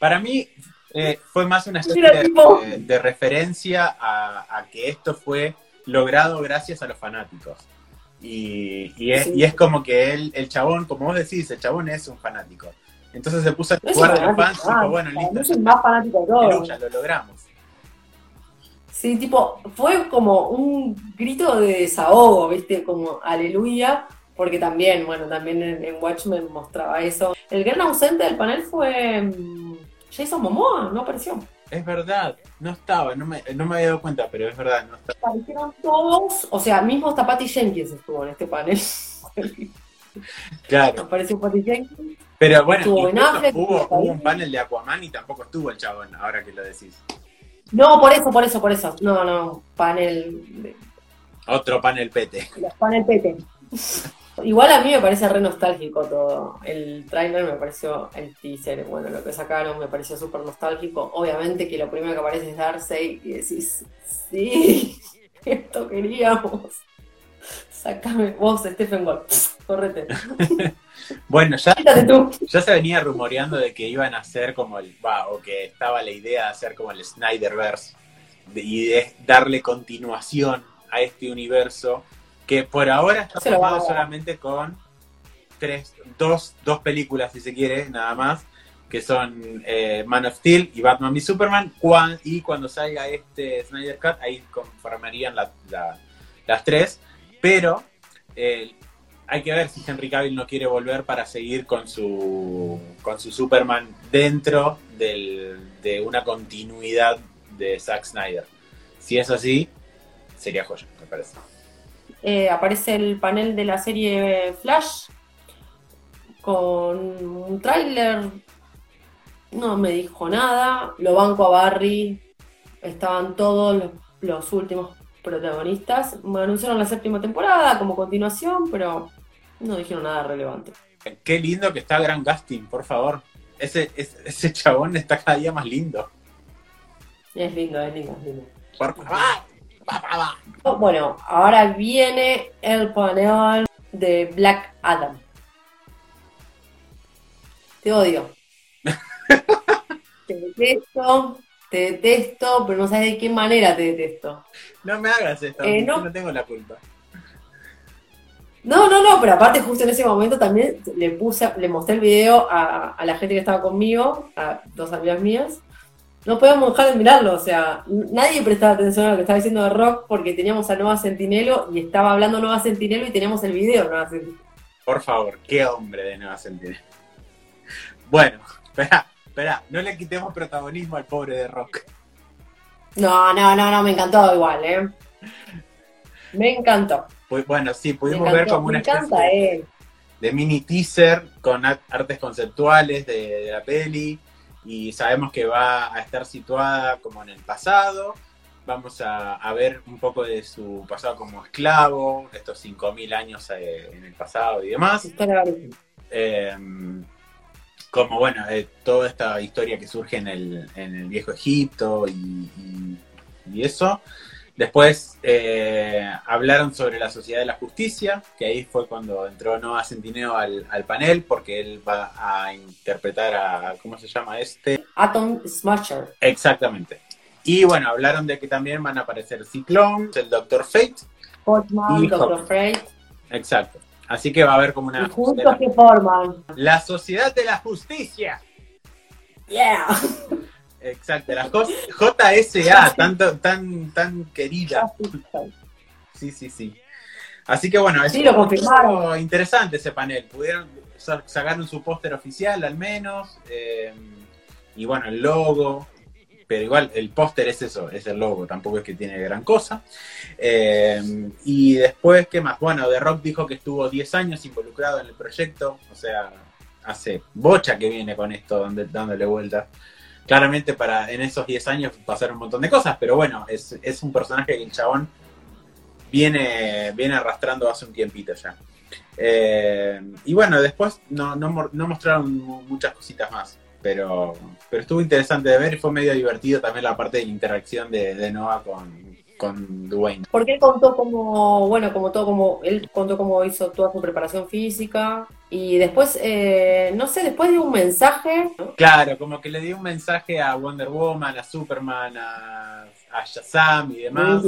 Para mí eh, fue más una especie de, de, referencia a, a, que esto fue logrado gracias a los fanáticos. Y, y, es, sí. y es, como que él, el chabón, como vos decís, el chabón es un fanático. Entonces se puso a jugar de los fans y dijo, bueno, listo. Es el más fanático de todo. Ya lo logramos. Sí, tipo, fue como un grito de desahogo, ¿viste? Como aleluya, porque también, bueno, también en, en Watchmen mostraba eso. El gran ausente del panel fue mm, Jason Momoa, no apareció. Es verdad, no estaba, no me, no me había dado cuenta, pero es verdad, no estaba. Aparecieron todos, o sea, mismo hasta Patty Jenkins estuvo en este panel. Claro. Apareció Patty Jenkins. Pero bueno, Affleck, hubo, hubo, un panel de Aquaman y tampoco estuvo el chabón, ahora que lo decís. No, por eso, por eso, por eso. No, no, panel. Otro panel pete. Panel pete. Igual a mí me parece re nostálgico todo. El trailer me pareció, el teaser, bueno, lo que sacaron me pareció súper nostálgico. Obviamente que lo primero que aparece es Darcy y decís, sí, esto queríamos. Sácame vos, Stephen Wolf, correte. bueno, ya, ya se venía rumoreando de que iban a hacer como el, va, o que estaba la idea de hacer como el Snyderverse de, y de darle continuación a este universo que por ahora está formado solamente con tres, dos, dos películas, si se quiere, nada más, que son eh, Man of Steel y Batman v Superman, cuan, y cuando salga este Snyder Cut, ahí conformarían la, la, las tres, pero eh, hay que ver si Henry Cavill no quiere volver para seguir con su, con su Superman dentro del, de una continuidad de Zack Snyder. Si es así, sería joya, me parece eh, aparece el panel de la serie Flash con un tráiler. No me dijo nada. Lo banco a Barry. Estaban todos los, los últimos protagonistas. Me anunciaron la séptima temporada como continuación, pero no dijeron nada relevante. Qué lindo que está Gran Gasting, por favor. Ese, ese, ese, chabón está cada día más lindo. Es lindo, es lindo, es lindo. Por favor. Bueno, ahora viene el panel de Black Adam. Te odio. te detesto, te detesto, pero no sabes de qué manera te detesto. No me hagas esto, eh, no. no tengo la culpa. No, no, no, pero aparte justo en ese momento también le puse, le mostré el video a, a la gente que estaba conmigo, a dos amigas mías, no podíamos dejar de mirarlo, o sea, nadie prestaba atención a lo que estaba diciendo de Rock porque teníamos a Nueva Centinelo y estaba hablando Nueva Centinelo y teníamos el video de Nueva Centinelo. Por favor, qué hombre de Nueva Centinelo. Bueno, espera, espera, no le quitemos protagonismo al pobre de Rock. No, no, no, no, me encantó igual, ¿eh? Me encantó. Pues, bueno, sí, pudimos ver como una especie de, eh. de, mini teaser con artes conceptuales de, de la peli y sabemos que va a estar situada como en el pasado. Vamos a, a ver un poco de su pasado como esclavo, estos 5.000 años eh, en el pasado y demás. Eh, como, bueno, eh, toda esta historia que surge en el, en el viejo Egipto y, y, y eso. Después eh, hablaron sobre la Sociedad de la Justicia, que ahí fue cuando entró Noah Centineo al, al, panel, porque él va a interpretar a, ¿cómo se llama este? Atom Smasher. Exactamente. Y bueno, hablaron de que también van a aparecer Ciclone, el Doctor Fate. Hotman, Doctor Fate. Exacto. Así que va a haber como una... Y juntos que forman. La Sociedad de la Justicia. Yeah. Exacto, la JSA, tanto, tan, tan querida. Sí, sí, sí. Así que bueno, es sí, lo confirmaron. interesante ese panel. Pudieron sacaron su póster oficial al menos. Eh, y bueno, el logo, pero igual el póster es eso, es el logo, tampoco es que tiene gran cosa. Eh, y después, ¿qué más? Bueno, The Rock dijo que estuvo 10 años involucrado en el proyecto, o sea, hace bocha que viene con esto, dándole vueltas. Claramente para en esos 10 años pasaron un montón de cosas, pero bueno, es, es un personaje que el chabón viene, viene arrastrando hace un tiempito ya. Eh, y bueno, después no, no, mostraron muchas cositas más, pero, pero estuvo interesante de ver y fue medio divertido también la parte de interacción de, de Noah con, con Dwayne. Porque él contó como, bueno, como todo, como él contó cómo hizo toda su preparación física y después, eh, no sé, después de un mensaje. Claro, como que le dio un mensaje a Wonder Woman, a Superman, a, a Shazam y demás.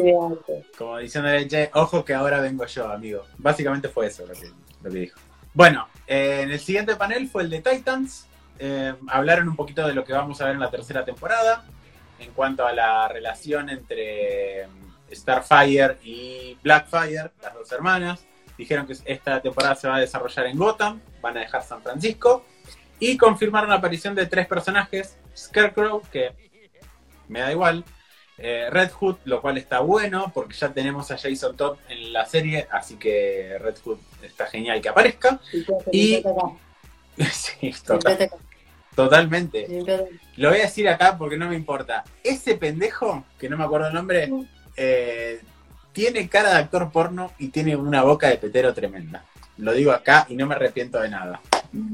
Como diciéndole, che, ojo que ahora vengo yo, amigo. Básicamente fue eso lo que, lo que dijo. Bueno, eh, en el siguiente panel fue el de Titans. Eh, hablaron un poquito de lo que vamos a ver en la tercera temporada en cuanto a la relación entre mm, Starfire y Blackfire, las dos hermanas. Dijeron que esta temporada se va a desarrollar en Gotham, van a dejar San Francisco. Y confirmaron la aparición de tres personajes, Scarecrow, que me da igual, eh, Red Hood, lo cual está bueno, porque ya tenemos a Jason Todd en la serie, así que Red Hood está genial que aparezca. Y... sí, total. Totalmente. Lo voy a decir acá porque no me importa. Ese pendejo, que no me acuerdo el nombre, eh, tiene cara de actor porno y tiene una boca de petero tremenda. Lo digo acá y no me arrepiento de nada.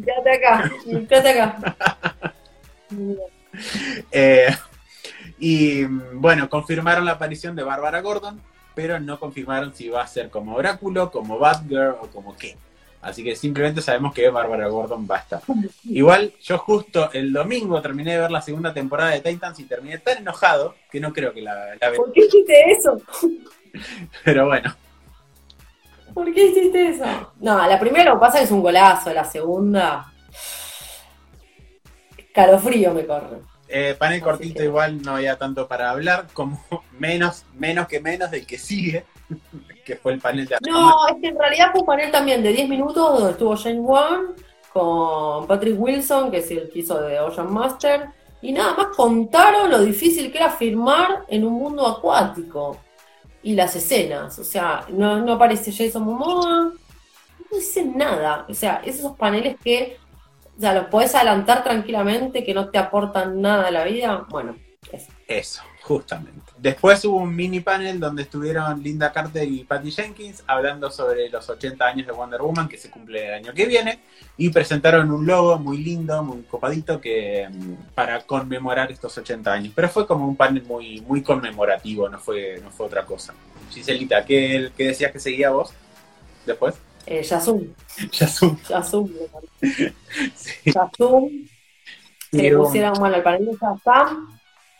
Quédate acá, quédate acá. Eh, y bueno, confirmaron la aparición de Bárbara Gordon, pero no confirmaron si va a ser como Oráculo, como Batgirl o como qué. Así que simplemente sabemos que Bárbara Gordon va a estar. Igual, yo justo el domingo terminé de ver la segunda temporada de Titans y terminé tan enojado que no creo que la, la ¿Por qué hiciste eso? Pero bueno. ¿Por qué hiciste eso? No, la primera lo que pasa es un golazo, la segunda. Calofrío me corre. Eh, panel cortito, igual no había tanto para hablar, como menos, menos que menos del que sigue que fue el panel de No, es que en realidad fue un panel también de 10 minutos donde estuvo Jane Wan con Patrick Wilson, que es el que hizo de Ocean Master, y nada más contaron lo difícil que era filmar en un mundo acuático y las escenas. O sea, no, no aparece Jason Momoa, no dicen nada. O sea, esos paneles que o sea, los podés adelantar tranquilamente, que no te aportan nada a la vida. Bueno, eso. Eso, justamente. Después hubo un mini panel donde estuvieron Linda Carter y Patty Jenkins hablando sobre los 80 años de Wonder Woman que se cumple el año que viene y presentaron un logo muy lindo, muy copadito que mm, para conmemorar estos 80 años. Pero fue como un panel muy muy conmemorativo, no fue no fue otra cosa. Giselita, ¿qué, qué decías que seguía vos después? Eh, Yasum. Yasum. Yasum. sí. Yasum. Se pusieron, bueno, el panel de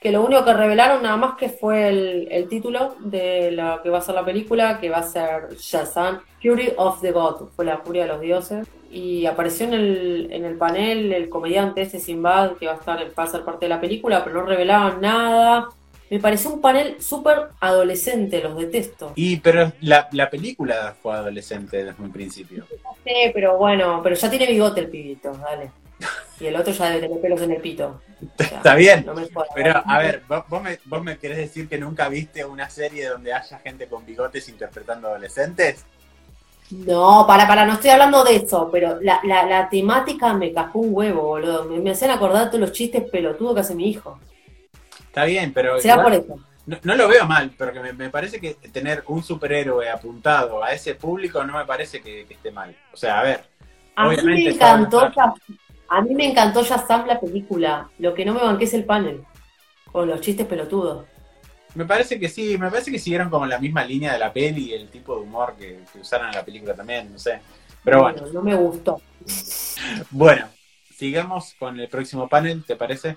que lo único que revelaron nada más que fue el, título de lo que va a ser la película, que va a ser Shazam, Fury of the God, fue la furia de los dioses. Y apareció en el, en el panel el comediante ese Sinbad, que va a estar va a ser parte de la película, pero no revelaban nada. Me pareció un panel súper adolescente, los detesto. Y pero la, la, película fue adolescente desde un principio. Sí, pero bueno, pero ya tiene bigote el pibito, dale. Y el otro ya debe tener pelos en el pito. Está bien. pero, a ver, ¿vos, me, ¿vos me querés decir que nunca viste una serie donde haya gente con bigotes interpretando adolescentes? No, para, para, no estoy hablando de eso, pero la, la, la temática me cajó un huevo, boludo. Me, hacen acordar todos los chistes pelotudos que hace mi hijo. Está bien, pero. Será por eso. No, lo veo mal, pero que me, parece que tener un superhéroe apuntado a ese público no me parece que, esté mal. O sea, a ver. A mí me encantó a mí me encantó Shazam la película. Lo que no me banqué es el panel. Con los chistes pelotudos. Me parece que sí, me parece que siguieron como la misma línea de la peli y el tipo de humor que, usaron en la película también, no sé. Pero bueno, No me gustó. Bueno, sigamos con el próximo panel, ¿te parece?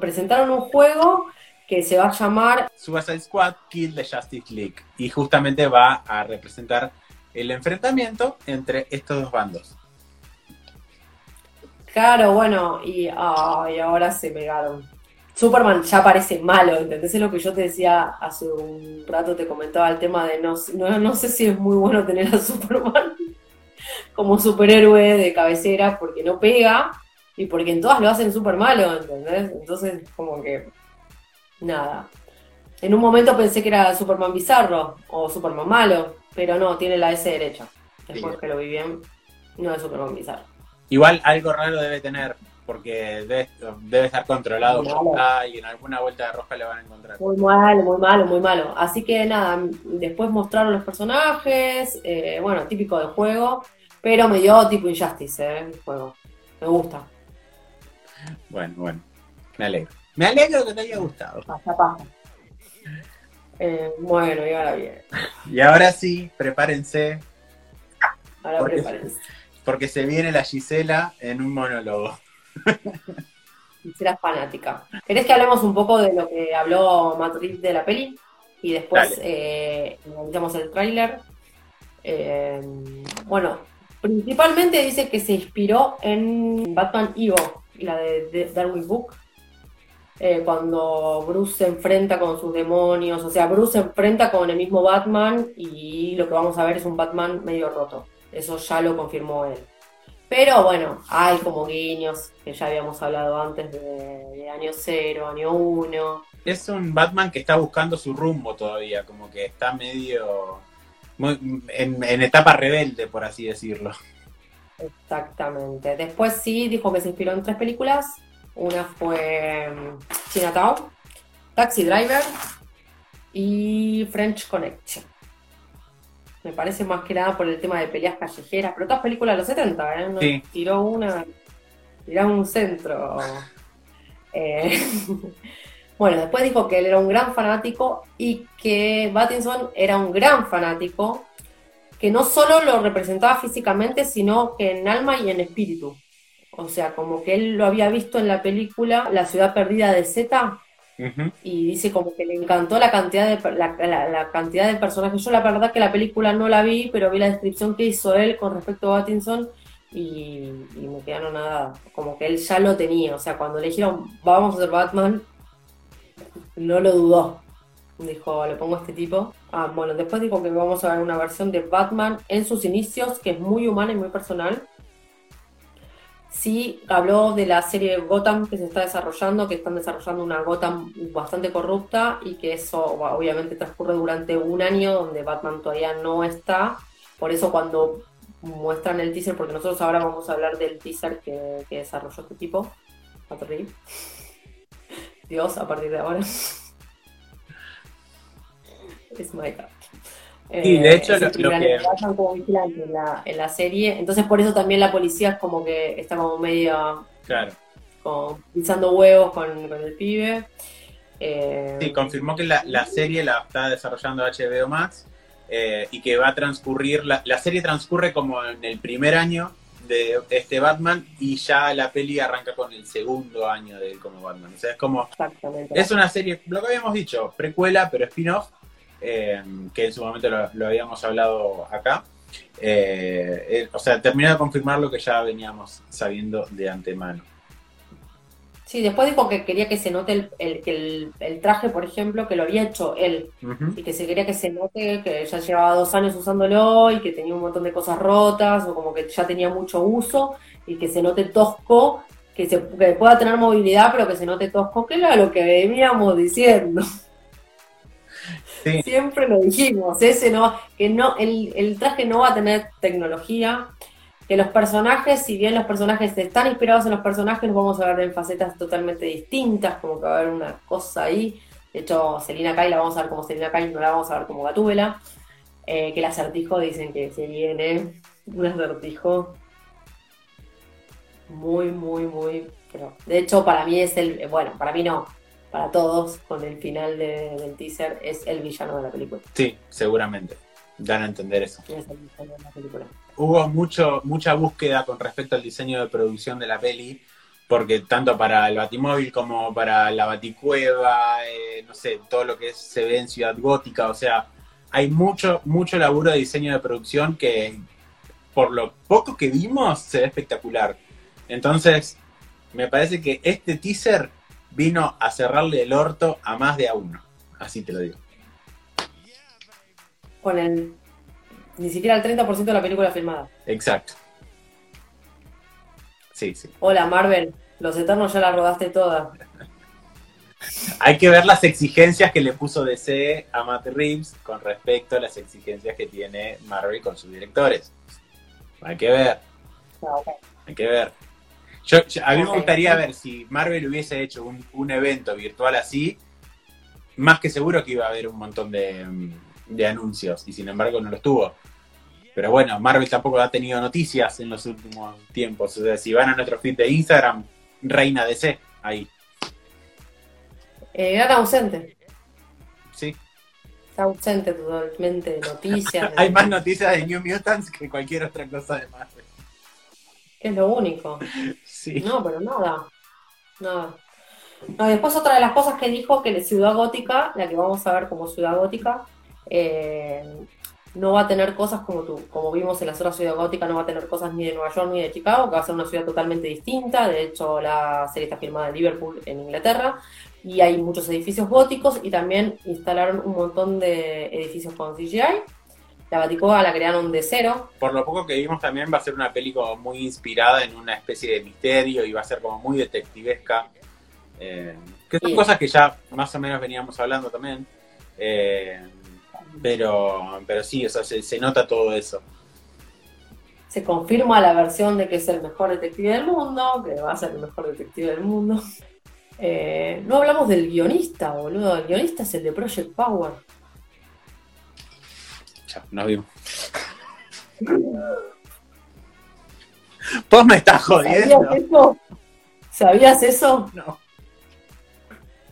Presentaron un juego que se va a llamar Suicide Squad Kill the Justice League y justamente va a representar el enfrentamiento entre estos dos bandos. Claro, bueno, y ahora se pegaron. Superman ya parece malo, ¿entendés? Es lo que yo te decía hace un rato, te comentaba el tema de no, no, sé si es muy bueno tener a Superman como superhéroe de cabecera porque no pega. y porque en todas lo hacen súper malo, ¿entendés? Entonces, como que, nada. En un momento pensé que era Superman bizarro o Superman malo, pero no, tiene la S derecha. Después que lo vi bien, no es Superman bizarro. Igual algo raro debe tener, porque debe, estar controlado y en alguna vuelta de roja le van a encontrar. Muy malo, muy malo, muy malo. Así que nada, después mostraron los personajes, eh, bueno, típico del juego, pero me dio tipo Injustice, ¿eh? El juego. Me gusta. Bueno, bueno, me alegro. Me alegro que te haya gustado. Pasa, pasa. Eh, bueno, y ahora bien. Y ahora sí, prepárense. Ahora prepárense. Porque se viene la Gisela en un monólogo. Gisela fanática. ¿Querés que hablemos un poco de lo que habló Matt de la peli? Y después eh, el tráiler. Eh, bueno, principalmente dice que se inspiró en Batman Evo, la de Darwin Book, eh, cuando Bruce se enfrenta con sus demonios, o sea, Bruce se enfrenta con el mismo Batman y lo que vamos a ver es un Batman medio roto. Eso ya lo confirmó él. Pero bueno, hay como guiños que ya habíamos hablado antes de, año cero, año uno. Es un Batman que está buscando su rumbo todavía, como que está medio en, en etapa rebelde, por así decirlo. Exactamente. Después sí dijo que se inspiró en tres películas, una fue mm, Chinatown, Taxi Driver y French Connection. Me parece más que nada por el tema de peleas callejeras, pero todas películas de los 70, ¿eh? Tiró una, tiró un centro. Eh, bueno, después dijo que él era un gran fanático y que Battinson era un gran fanático, que no solo lo representaba físicamente, sino que en alma y en espíritu. O sea, como que él lo había visto en la película La ciudad perdida de Z. Y dice como que le encantó la cantidad de la, cantidad de personajes. Yo la verdad que la película no la vi, pero vi la descripción que hizo él con respecto a Battinson y, me quedaron nada. Como que él ya lo tenía. O sea, cuando le dijeron vamos a hacer Batman, no lo dudó. Dijo, le pongo a este tipo. Ah, bueno, después dijo que vamos a ver una versión de Batman en sus inicios, que es muy humana y muy personal Sí, habló de la serie Gotham que se está desarrollando, que están desarrollando una Gotham bastante corrupta y que eso obviamente transcurre durante un año donde Batman todavía no está. Por eso cuando muestran el teaser, porque nosotros ahora vamos a hablar del teaser que, desarrolló este tipo, Dios, a partir de ahora. es my. Sí, de hecho, lo, que... como vigilantes en la, en la serie. Entonces, por eso también la policía es como que está como medio. Claro. Como pisando huevos con, el pibe. Eh, sí, confirmó que la, la, serie la está desarrollando HBO Max eh, y que va a transcurrir. La, la, serie transcurre como en el primer año de este Batman y ya la peli arranca con el segundo año de él como Batman. O sea, es como. Es una serie, lo que habíamos dicho, precuela, pero spin-off eh, que en su momento lo, habíamos hablado acá. Eh, eh, o sea, terminó de confirmar lo que ya veníamos sabiendo de antemano. Sí, después dijo que quería que se note el, el, traje, por ejemplo, que lo había hecho él. Y que se quería que se note que ya llevaba dos años usándolo y que tenía un montón de cosas rotas o como que ya tenía mucho uso y que se note tosco, que, se, que pueda tener movilidad, pero que se note tosco, que era lo que veníamos diciendo. Siempre lo dijimos, ese no, que no, el, traje no va a tener tecnología, que los personajes, si bien los personajes están inspirados en los personajes, vamos a ver en facetas totalmente distintas, como que va a haber una cosa ahí. De hecho, Selina Kai la vamos a ver como Selina Kai, no la vamos a ver como Gatúbela. Eh, que el acertijo dicen que se viene un acertijo muy, muy, muy. Pero, de hecho, para mí es el. Bueno, para mí no para todos con el final del teaser es el villano de la película. Sí, seguramente. Dan a entender eso. Hubo mucho, mucha búsqueda con respecto al diseño de producción de la peli, porque tanto para el Batimóvil como para la Baticueva, eh, no sé, todo lo que se ve en Ciudad Gótica, o sea, hay mucho, mucho laburo de diseño de producción que por lo poco que vimos se ve espectacular. Entonces, me parece que este teaser vino a cerrarle el orto a más de a uno. Así te lo digo. Con el. Ni siquiera el 30% de la película filmada. Exacto. Sí, sí. Hola Marvel, los Eternos ya la rodaste toda. Hay que ver las exigencias que le puso DC a Matt Reeves con respecto a las exigencias que tiene Marvel con sus directores. Hay que ver. Ah, Hay que ver. Yo, yo- a mí me gustaría ver si Marvel hubiese hecho un, un evento virtual así, más que seguro que iba a haber un montón de, de anuncios, y sin embargo no los tuvo. Pero bueno, Marvel tampoco ha tenido noticias en los últimos tiempos. O sea, si van a nuestro feed de Instagram, Reina DC, ahí. Eh, ausente. Sí. Está ausente totalmente de noticias. Hay más noticias de New Mutants que cualquier otra cosa de Marvel. Es lo único. Sí. No, pero nada. Nada. No, después otra de las cosas que dijo que la ciudad gótica, la que vamos a ver como ciudad gótica, eh, no va a tener cosas como tú, como vimos en la otra ciudad gótica, no va a tener cosas ni de Nueva York ni de Chicago, que va a ser una ciudad totalmente distinta. De hecho, la serie está filmada en Liverpool, en Inglaterra, y hay muchos edificios góticos y también instalaron un montón de edificios con CGI. La Baticoa la crearon de cero, Por lo poco que vimos también va a ser una peli como muy inspirada en una especie de misterio y va a ser como muy detectivesca. Eh, que son Sí. cosas que ya más o menos veníamos hablando también. Eh, pero, pero sí, o sea, se, se nota todo eso. se confirma la versión de que es el mejor detective del mundo, que va a ser el mejor detective del mundo. Eh, no hablamos del guionista, boludo. El guionista es el de Project Power. Ya, nos vimos. Vos me estás jodiendo. ¿Sabías eso? ¿Sabías eso? No.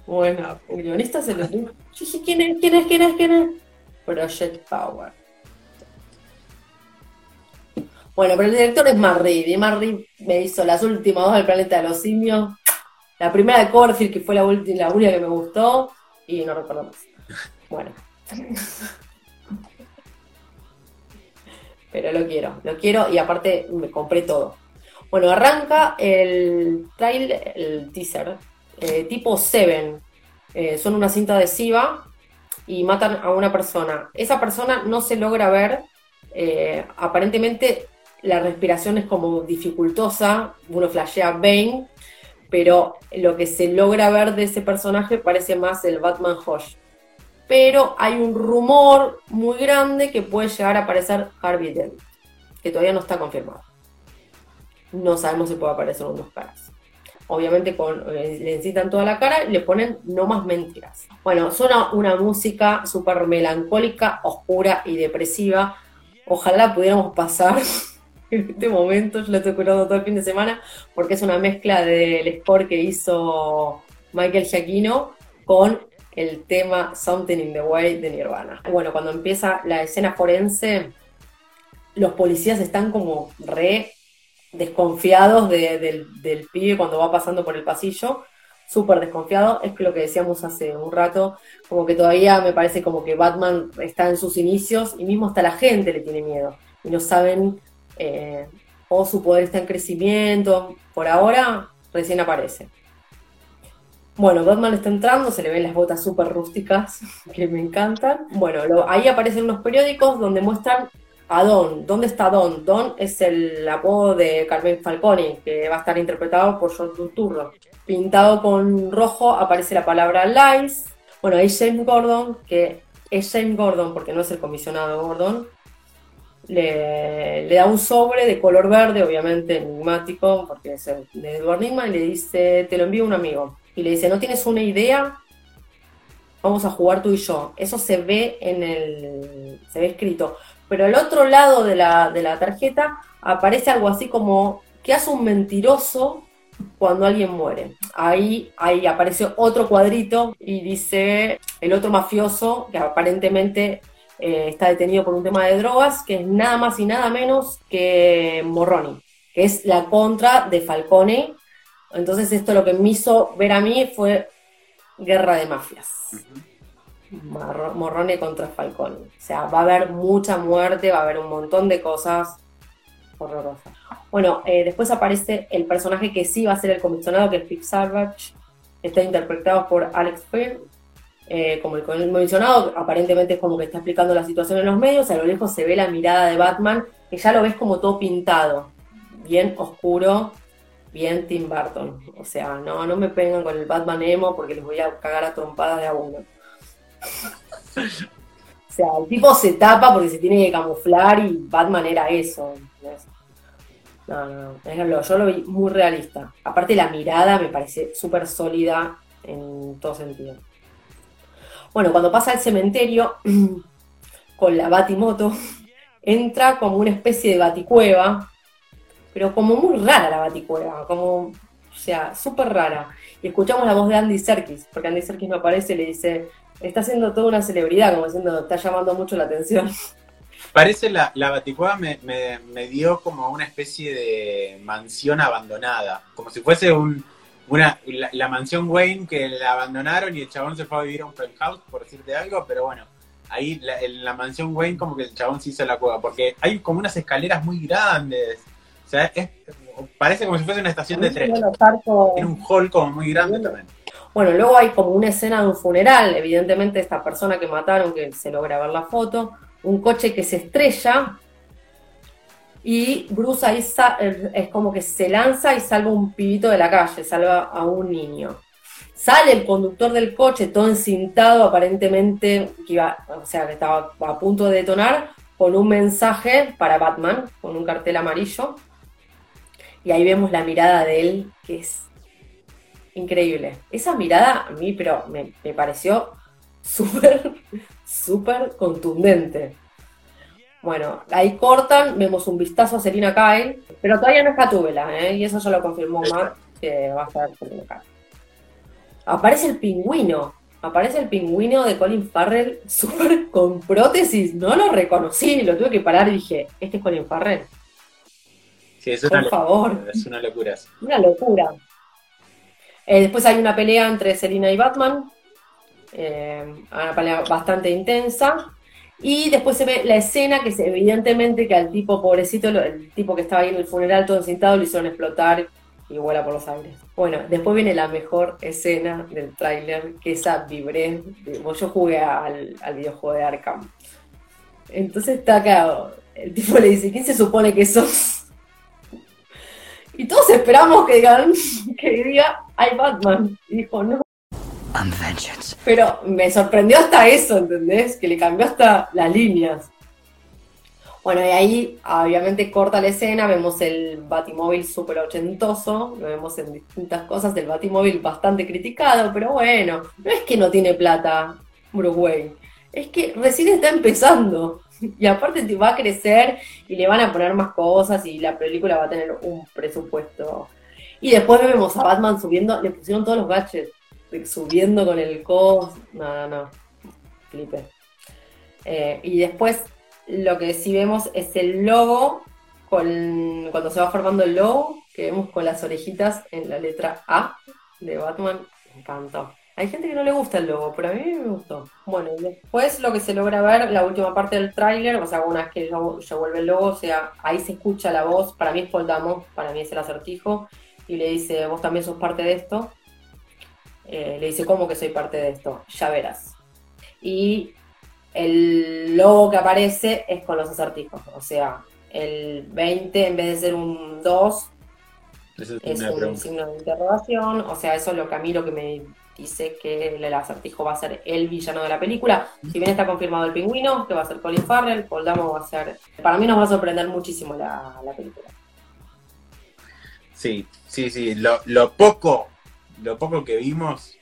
Bueno, el guionista es el de... Yo dije, ¿quién es? ¿Quién es? ¿Quién es? ¿Quién es? Project Power. Bueno, pero el director es Reeves, y Reeves me hizo las últimas dos del Planeta de los Simios. La primera de Corfield, que fue la, ulti- la única que me gustó, y no recuerdo más. Bueno. Pero lo quiero, lo quiero y aparte me compré todo. Bueno, arranca el trailer, el teaser, eh, tipo Seven. Eh, son una cinta adhesiva y matan a una persona. Esa persona no se logra ver. eh, aparentemente la respiración es como dificultosa. Uno flashea Bane, pero lo que se logra ver de ese personaje parece más el Batman Hush. Pero hay un rumor muy grande que puede llegar a aparecer Harvey Dent, que todavía no está confirmado. No sabemos si puede aparecer en dos caras. Obviamente eh, le incitan toda la cara y le ponen no más mentiras. Bueno, suena una música súper melancólica, oscura y depresiva. Ojalá pudiéramos pasar en este momento, yo lo estoy curando todo el fin de semana, porque es una mezcla del score que hizo Michael Giacchino con el tema Something in the Way de Nirvana. Bueno, cuando empieza la escena forense, los policías están como re desconfiados de- del, pibe cuando va pasando por el pasillo, súper desconfiado, es lo que decíamos hace un rato, como que todavía me parece como que Batman está en sus inicios y mismo hasta la gente le tiene miedo y no saben eh, o su poder está en crecimiento, por ahora recién aparece. Bueno, Batman está entrando, se le ven las botas súper rústicas, que me encantan. Bueno, lo- ahí aparecen unos periódicos donde muestran a Don. ¿Dónde está Don? Don es el apodo de Carmen Falcone, que va a estar interpretado por John Turturro. Pintado con rojo aparece la palabra lies. Bueno, ahí James Gordon, que es James Gordon porque no es el comisionado Gordon, le, le da un sobre de color verde, obviamente enigmático, porque es el de Edward Nigma, y le dice, te lo envío un amigo. Y le dice, ¿no tienes una idea? Vamos a jugar tú y yo. Eso se ve en el. se ve escrito. Pero al otro lado de la, de la tarjeta aparece algo así como ¿qué hace un mentiroso cuando alguien muere? Ahí, ahí aparece otro cuadrito y dice el otro mafioso que aparentemente eh, está detenido por un tema de drogas, que es nada más y nada menos que Morroni, que es la contra de Falcone. Entonces esto lo que me hizo ver a mí fue guerra de mafias. Morrone contra Falcone. O sea, va a haber mucha muerte, va a haber un montón de cosas horrorosas. Bueno, eh, después aparece el personaje que sí va a ser el comisionado, que es Pip. Está interpretado por Alex Fair. Eh, como el comisionado, aparentemente es como que está explicando la situación en los medios. A lo lejos se ve la mirada de Batman, que ya lo ves como todo pintado, bien oscuro, bien Tim Burton. O sea, no, no me pegan con el Batman emo porque les voy a cagar a trompadas de a uno. O sea, el tipo se tapa porque se tiene que camuflar y Batman era eso. No, no, no. Yo lo vi muy realista. Aparte la mirada me parece súper sólida en todo sentido. Bueno, cuando pasa al cementerio con la batimoto, entra como una especie de baticueva, pero como muy rara la baticueva, como, o sea, súper rara. Y escuchamos la voz de Andy Serkis, porque Andy Serkis me aparece y le dice, está siendo toda una celebridad, como diciendo, está llamando mucho la atención. Parece la, la Baticueva me, me, dio como una especie de mansión abandonada, como si fuese un, una, la, mansión Wayne que la abandonaron y el chabón se fue a vivir a un penthouse, por decirte algo, pero bueno, ahí en la mansión Wayne como que el chabón se hizo la cueva, porque hay como unas escaleras muy grandes, o sea, parece como si fuese una estación de tren. Tiene un hall como muy grande también. Bueno, luego hay como una escena de un funeral, evidentemente esta persona que mataron, que se logra ver la foto, un coche que se estrella y Bruce ahí es como que se lanza y salva un pibito de la calle, salva a un niño. Sale el conductor del coche, todo encintado, aparentemente, que iba, o sea, que estaba a punto de detonar, con un mensaje para Batman, con un cartel amarillo. Y ahí vemos la mirada de él, que es increíble. Esa mirada a mí, pero me, me pareció súper, súper contundente. Bueno, ahí cortan, vemos un vistazo a Selina Kyle, pero todavía no es Catúbela, ¿eh? y eso ya lo confirmó más que va a estar Selina Kyle. Aparece el pingüino, aparece el pingüino de Colin Farrell súper con prótesis, no lo reconocí, lo tuve que parar y dije, este es Colin Farrell. Sí, es una Por favor. Es una locura. Una locura. Eh, después hay una pelea entre Selina y Batman, eh, una pelea bastante intensa. Y después se ve la escena que se, evidentemente que al tipo pobrecito, el tipo que estaba ahí en el funeral todo sentado, lo hicieron explotar y vuela por los aires. Bueno, después viene la mejor escena del tráiler, que esa vibré. Yo jugué al, videojuego de Arkham. Entonces está acá, el tipo le dice, ¿quién se supone que sos? Y todos esperamos que digan, que diga, hay Batman. Y dijo, no, pero me sorprendió hasta eso, ¿entendés? Que le cambió hasta las líneas. Bueno, y ahí obviamente corta la escena, vemos el Batimóvil súper ochentoso, lo vemos en distintas cosas, el Batimóvil bastante criticado, pero bueno, no es que no tiene plata Bruce Wayne, es que recién está empezando. Y aparte va a crecer y le van a poner más cosas y la película va a tener un presupuesto. Y después vemos a Batman subiendo, le pusieron todos los gadgets subiendo con el cos, no, no, no, flipe. Eh, y después lo que sí vemos es el logo, con, cuando se va formando el logo, que vemos con las orejitas en la letra A de Batman, me encantó. Hay gente que no le gusta el logo, pero a mí me gustó. Bueno, y después lo que se logra ver, la última parte del tráiler, o sea, una vez que ya, vuelve el logo, o sea, ahí se escucha la voz, para mí es Paul para mí es el acertijo, y le dice, vos también sos parte de esto. Eh, le dice, ¿cómo que soy parte de esto? Ya verás. Y el logo que aparece es con los acertijos. O sea, el 20 en vez de ser un 2 es, un signo de interrogación. O sea, eso es lo que a mí lo que me dice que el acertijo va a ser el villano de la película. Si bien está confirmado el pingüino, que va a ser Colin Farrell, Paul Damo va a ser... Para mí nos va a sorprender muchísimo la, película. Sí, sí, sí. Lo, lo poco lo poco que vimos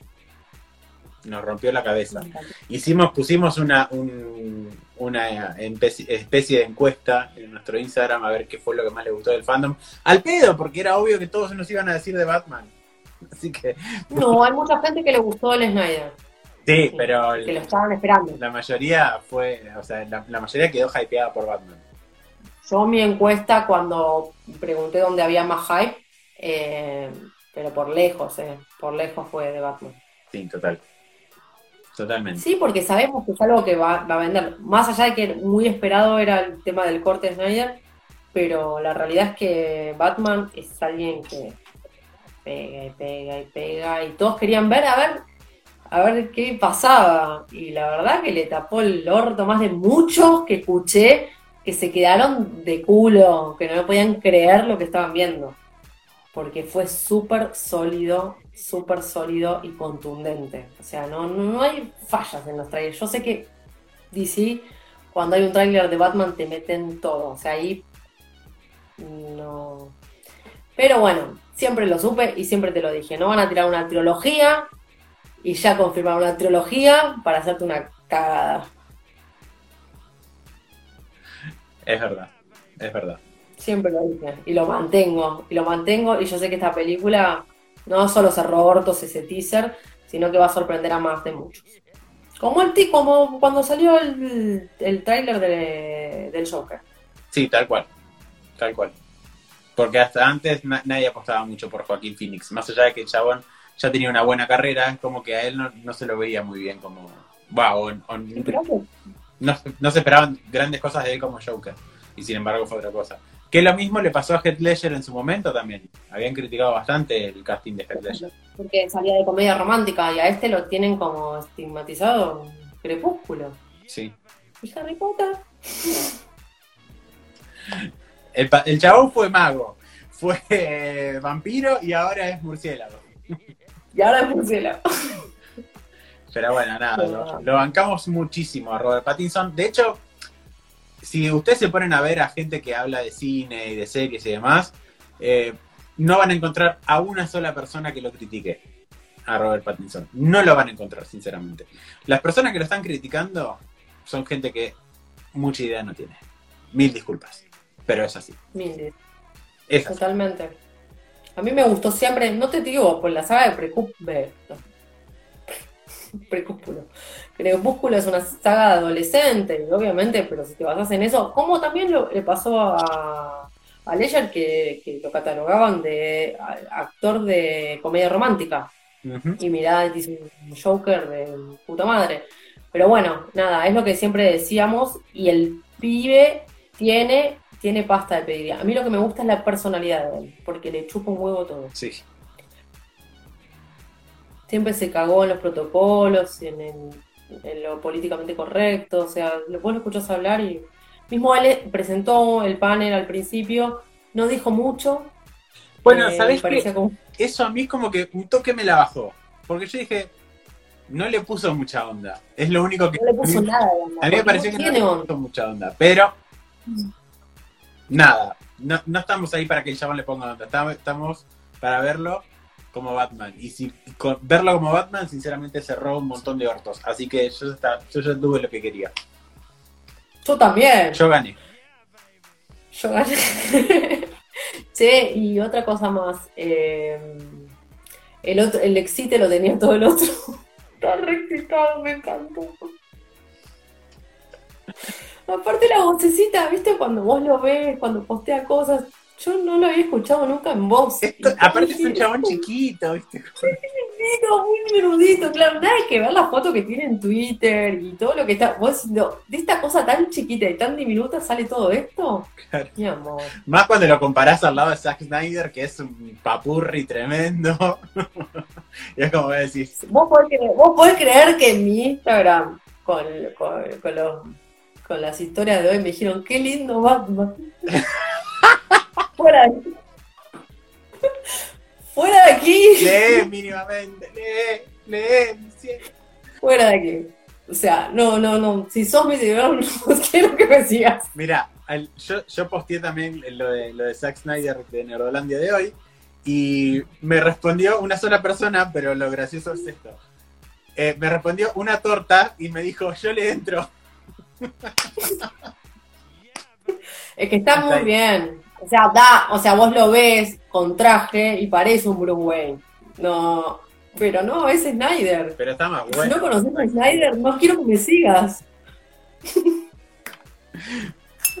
nos rompió la cabeza. Hicimos, pusimos una, una especie de encuesta en nuestro Instagram a ver qué fue lo que más le gustó del fandom. Al pedo, porque era obvio que todos nos iban a decir de Batman. Así que. No, hay mucha gente que le gustó el Snyder. Sí, pero. Que lo estaban esperando. La mayoría fue. O sea, la, mayoría quedó hypeada por Batman. Yo, mi encuesta, cuando pregunté dónde había más hype, eh, pero por lejos, eh, por lejos fue de Batman. Sí, total. Totalmente. Sí, porque sabemos que es algo que va, a vender. Más allá de que muy esperado era el tema del corte de Snyder, pero la realidad es que Batman es alguien que pega y pega y pega y todos querían ver a ver a ver qué pasaba y la verdad que le tapó el orto más de muchos que escuché que se quedaron de culo, que no podían creer lo que estaban viendo porque fue súper sólido, súper sólido y contundente. O sea, no, no hay fallas en los trailers. Yo sé que DC, cuando hay un trailer de Batman, te meten todo. O sea, ahí no. Pero bueno, siempre lo supe y siempre te lo dije. No van a tirar una trilogía y ya confirmaron una trilogía para hacerte una cagada. Es verdad, es verdad. Siempre lo dije. Y lo mantengo. Y lo mantengo. Y yo sé que esta película no solo se robortos ese teaser, sino que va a sorprender a más de muchos. Como el como cuando salió el, el tráiler de, del Joker. Sí, tal cual. Tal cual. Porque hasta antes na- nadie apostaba mucho por Joaquín Phoenix. Más allá de que el chabón ya tenía una buena carrera, es como que a él no, no se lo veía muy bien como... Wow, no, no se esperaban grandes cosas de él como Joker. Y sin embargo fue otra cosa. Que lo mismo le pasó a Heath Ledger en su momento también. Habían criticado bastante el casting de Heath Ledger. Porque salía de comedia romántica y a este lo tienen como estigmatizado crepúsculo. Sí. ¿Y Harry Potter? El, el chabón fue mago, fue eh, vampiro y ahora es murciélago. Y ahora es murciélago. Pero bueno, nada, lo, lo bancamos muchísimo a Robert Pattinson. De hecho, si ustedes se ponen a ver a gente que habla de cine y de series y demás, eh, no van a encontrar a una sola persona que lo critique a Robert Pattinson. No lo van a encontrar, sinceramente. Las personas que lo están criticando son gente que mucha idea no tiene. Mil disculpas. Pero es así. Mire, Es así. totalmente. A mí me gustó siempre, no te digo, por la saga de Precúsculo. Precúsculo. Crepúsculo es una saga de adolescente, obviamente, pero si te basas en eso, como también lo, le pasó a, a Ledger que, que lo catalogaban de a- actor de comedia romántica. Y mirá, dice un Joker de puta madre. Pero bueno, nada, es lo que siempre decíamos. Y el pibe tiene, tiene pasta de pediría. A mí lo que me gusta es la personalidad de él, porque le chupa un huevo todo. Sí. Siempre se cagó en los protocolos, en, el- en lo políticamente correcto. O sea, vos lo escuchás hablar y. Mismo él presentó el panel al principio, no dijo mucho. Bueno, eh, ¿sabés qué? como- Eso a mí como que un toque me la bajó. Porque yo dije, no le puso mucha onda. Es lo único que... No le puso nada de onda, A mí me pareció no que no le onda. puso mucha onda. Pero, nada. No, no estamos ahí para que el chabón le ponga onda. Estamos, estamos para verlo como Batman. Y si con- verlo como Batman, sinceramente cerró un montón de hortos. Así que yo, está- yo ya tuve lo que quería. Yo también. Yo gané. Yo gané. sí, y otra cosa más. eh, el, otro, el excite lo tenía todo el otro. Está re excitado, me encantó. Aparte la vocecita, ¿viste? Cuando vos lo ves, cuando postea cosas. Yo no lo había escuchado nunca en voz. Esto- aparte es un chabón "Es chiquito, ¿viste? muy menudito, claro, nada que ver la foto que tiene en Twitter y todo lo que está. Vos diciendo, de esta cosa tan chiquita y tan diminuta sale todo esto. Claro. Mi amor. Más cuando lo comparás al lado de Zack Snyder, que es un papurri tremendo. y es como voy a decir, Vos podés, creer, vos podés creer que en mi Instagram, con, con, con, los- con las historias de hoy, me dijeron, qué lindo Batman. Fuera de aquí. Fuera de aquí. lee mínimamente, lee, lee. Fuera de aquí. O sea, no, no, no. Si sos mi seguidor, no quiero que me sigas. Mira, al- yo, yo posteé también lo de, lo de Zack Snyder de Nerdolandia de hoy y me respondió una sola persona, pero lo gracioso es esto. Eh, me respondió una torta y me dijo, yo le entro. Es que está muy bien. O sea, da, o sea, vos lo ves con traje y parece un Bruce Wayne. No, pero no, es Snyder. Pero está más Si bueno. no conoces a Snyder, no quiero que me sigas.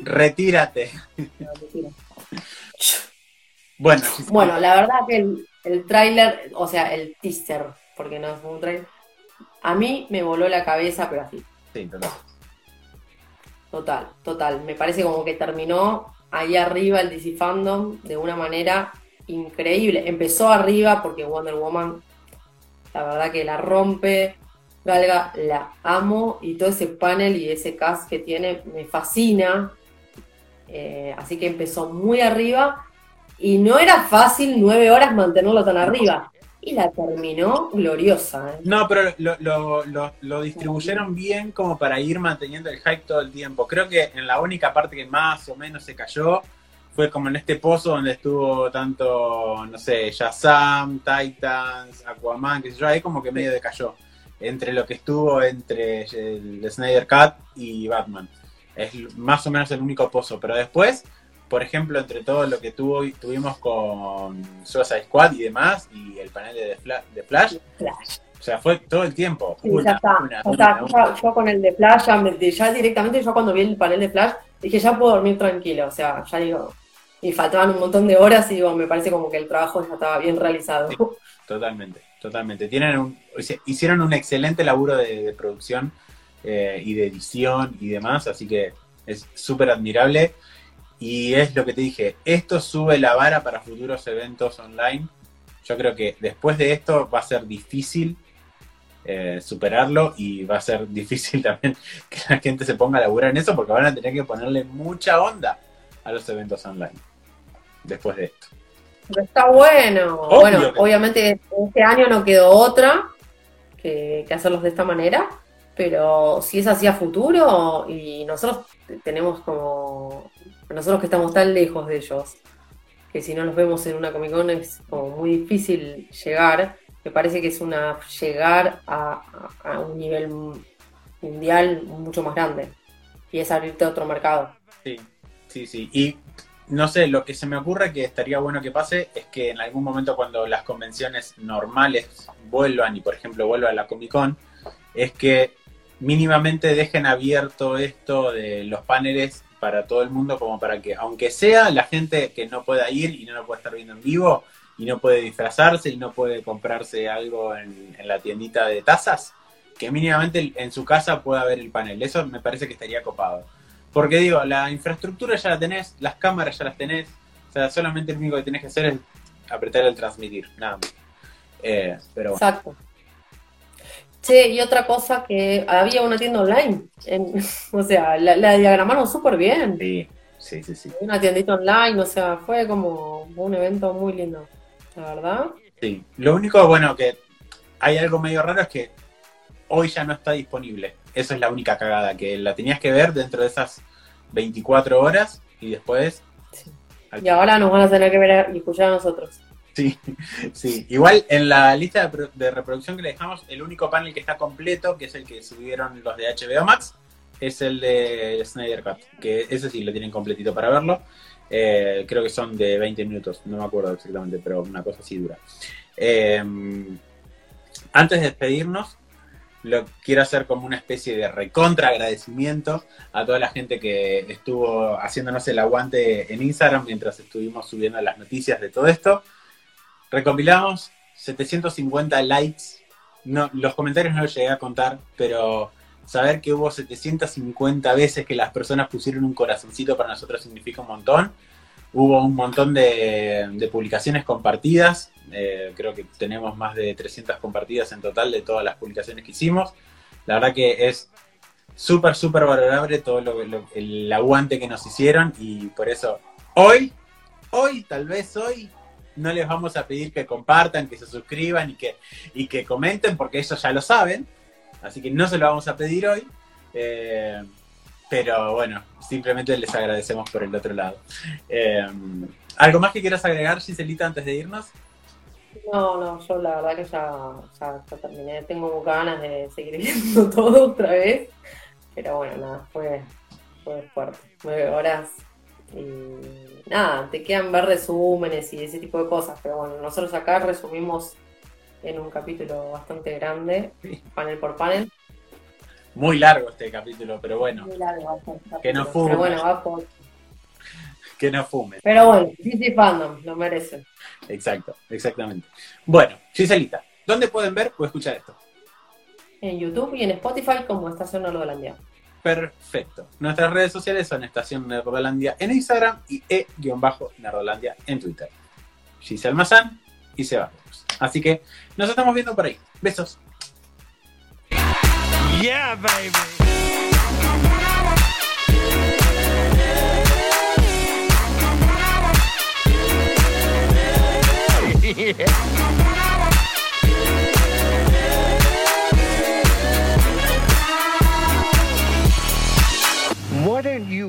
Retírate. Bueno, Bueno, la verdad que el, el tráiler, o sea, el teaser, porque no es un tráiler, a mí me voló la cabeza, pero así, sí, total. Total, total. Me parece como que terminó ahí arriba el DC Fandom de una manera increíble. Empezó arriba porque Wonder Woman, la verdad que la rompe. Galga, la amo y todo ese panel y ese cast que tiene me fascina. Eh, así que empezó muy arriba Y no era fácil nueve horas mantenerlo tan arriba. Y la terminó gloriosa. ¿eh? No, pero lo, lo, lo, distribuyeron bien como para ir manteniendo el hype todo el tiempo. Creo que en la única parte que más o menos se cayó fue como en este pozo donde estuvo tanto, no sé, Shazam, Titans, Aquaman, que sé yo, ahí como que medio decayó. Entre lo que estuvo entre el Snyder Cut y Batman. Es más o menos el único pozo. Pero después, por ejemplo, entre todo lo que tuvo, tuvimos con Suicide Squad y demás, y el panel de, Fla- de Flash, Flash. o sea, fue todo el tiempo. Sí, Una, ya está. una, ya una, está. una. Yo, yo con el de Flash, ya, me- ya directamente, yo cuando vi el panel de Flash, dije, ya puedo dormir tranquilo. O sea, ya digo, y faltaban un montón de horas y digo, me parece como que el trabajo ya estaba bien realizado. Sí. Totalmente, totalmente. Tienen un, hicieron un excelente laburo de, de producción eh, y de edición y demás, así que es súper admirable. Y es lo que te dije, esto sube la vara para futuros eventos online. Yo creo que después de esto va a ser difícil eh, superarlo y va a ser difícil también que la gente se ponga a laburar en eso porque van a tener que ponerle mucha onda a los eventos online después de esto. Pero está bueno. Obvio bueno, obviamente este año no quedó otra que, que hacerlos de esta manera, pero si es así a futuro y nosotros tenemos como, nosotros que estamos tan lejos de ellos, que si no los vemos en una Comic Con es como muy difícil llegar, me parece que es una llegar a un nivel mundial mucho más grande y es abrirte a otro mercado. Sí, sí, sí. Y no sé, lo que se me ocurre que estaría bueno que pase es que en algún momento cuando las convenciones normales vuelvan y por ejemplo vuelva a la Comic Con, es que mínimamente dejen abierto esto de los paneles para todo el mundo como para que, aunque sea la gente que no pueda ir y no lo puede estar viendo en vivo y no puede disfrazarse y no puede comprarse algo en, en la tiendita de tazas, que mínimamente en su casa pueda ver el panel. Eso me parece que estaría copado. Porque digo, la infraestructura ya la tenés, las cámaras ya las tenés, o sea, solamente lo único que tenés que hacer es apretar el transmitir, nada más. Eh, pero bueno, Exacto. Che, y otra cosa que había una tienda online. en- o sea, la, la diagramaron súper bien. sí, sí, sí, sí. Una tiendita online, o sea, fue como un evento muy lindo, la verdad. Sí. Lo único bueno que hay algo medio raro es que hoy ya no está disponible. Eso es la única cagada, que la tenías que ver dentro de esas 24 horas y después... Sí. Y ahora nos van a tener que ver y escuchar a nosotros. Sí, sí. Igual en la lista de, pro- de reproducción que le dejamos, el único panel que está completo, que es el que subieron los de HBO Max, es el de Snyder Cut, que ese sí lo tienen completito para verlo. Eh, creo que son de 20 minutos, no me acuerdo exactamente, pero una cosa así dura. Eh, antes de despedirnos, lo quiero hacer como una especie de recontra agradecimiento a toda la gente que estuvo haciéndonos el aguante en Instagram mientras estuvimos subiendo las noticias de todo esto. Recompilamos 750 likes. No, los comentarios no los llegué a contar, pero saber que hubo 750 veces que las personas pusieron un corazoncito para nosotros significa un montón. Hubo un montón de, de publicaciones compartidas. Eh, creo que tenemos más de 300 compartidas en total de todas las publicaciones que hicimos. La verdad que es súper, súper valorable todo lo, lo- el aguante que nos hicieron y por eso hoy, hoy, tal vez hoy, no les vamos a pedir que compartan, que se suscriban y que, y que comenten porque ellos ya lo saben. Así que no se lo vamos a pedir hoy. Eh, pero bueno, simplemente les agradecemos por el otro lado. Eh, ¿Algo más que quieras agregar, Giselita, antes de irnos? No, no, yo la verdad que ya, ya, ya terminé. Tengo ganas de seguir viendo todo otra vez. Pero bueno, nada, fue, fue fuerte. Nueve horas. Y nada, te quedan ver resúmenes y ese tipo de cosas. Pero bueno, nosotros acá resumimos en un capítulo bastante grande, Sí. panel por panel. Muy largo este capítulo, pero bueno, Muy largo, bastante Que no fume. Pero bueno, va por- que no fumen. Pero bueno, DC Fandom, lo merecen. Exacto, exactamente. Bueno, Giselita, ¿dónde pueden ver o escuchar esto? En YouTube y en Spotify como Estación Nordolandia. Perfecto. Nuestras redes sociales son Estación Nerdolandia en Instagram y E-Nerdolandia en Twitter. Giselle Mazán y Seba Ramos. Así que nos estamos viendo por ahí. Besos. Yeah, baby. Why don't you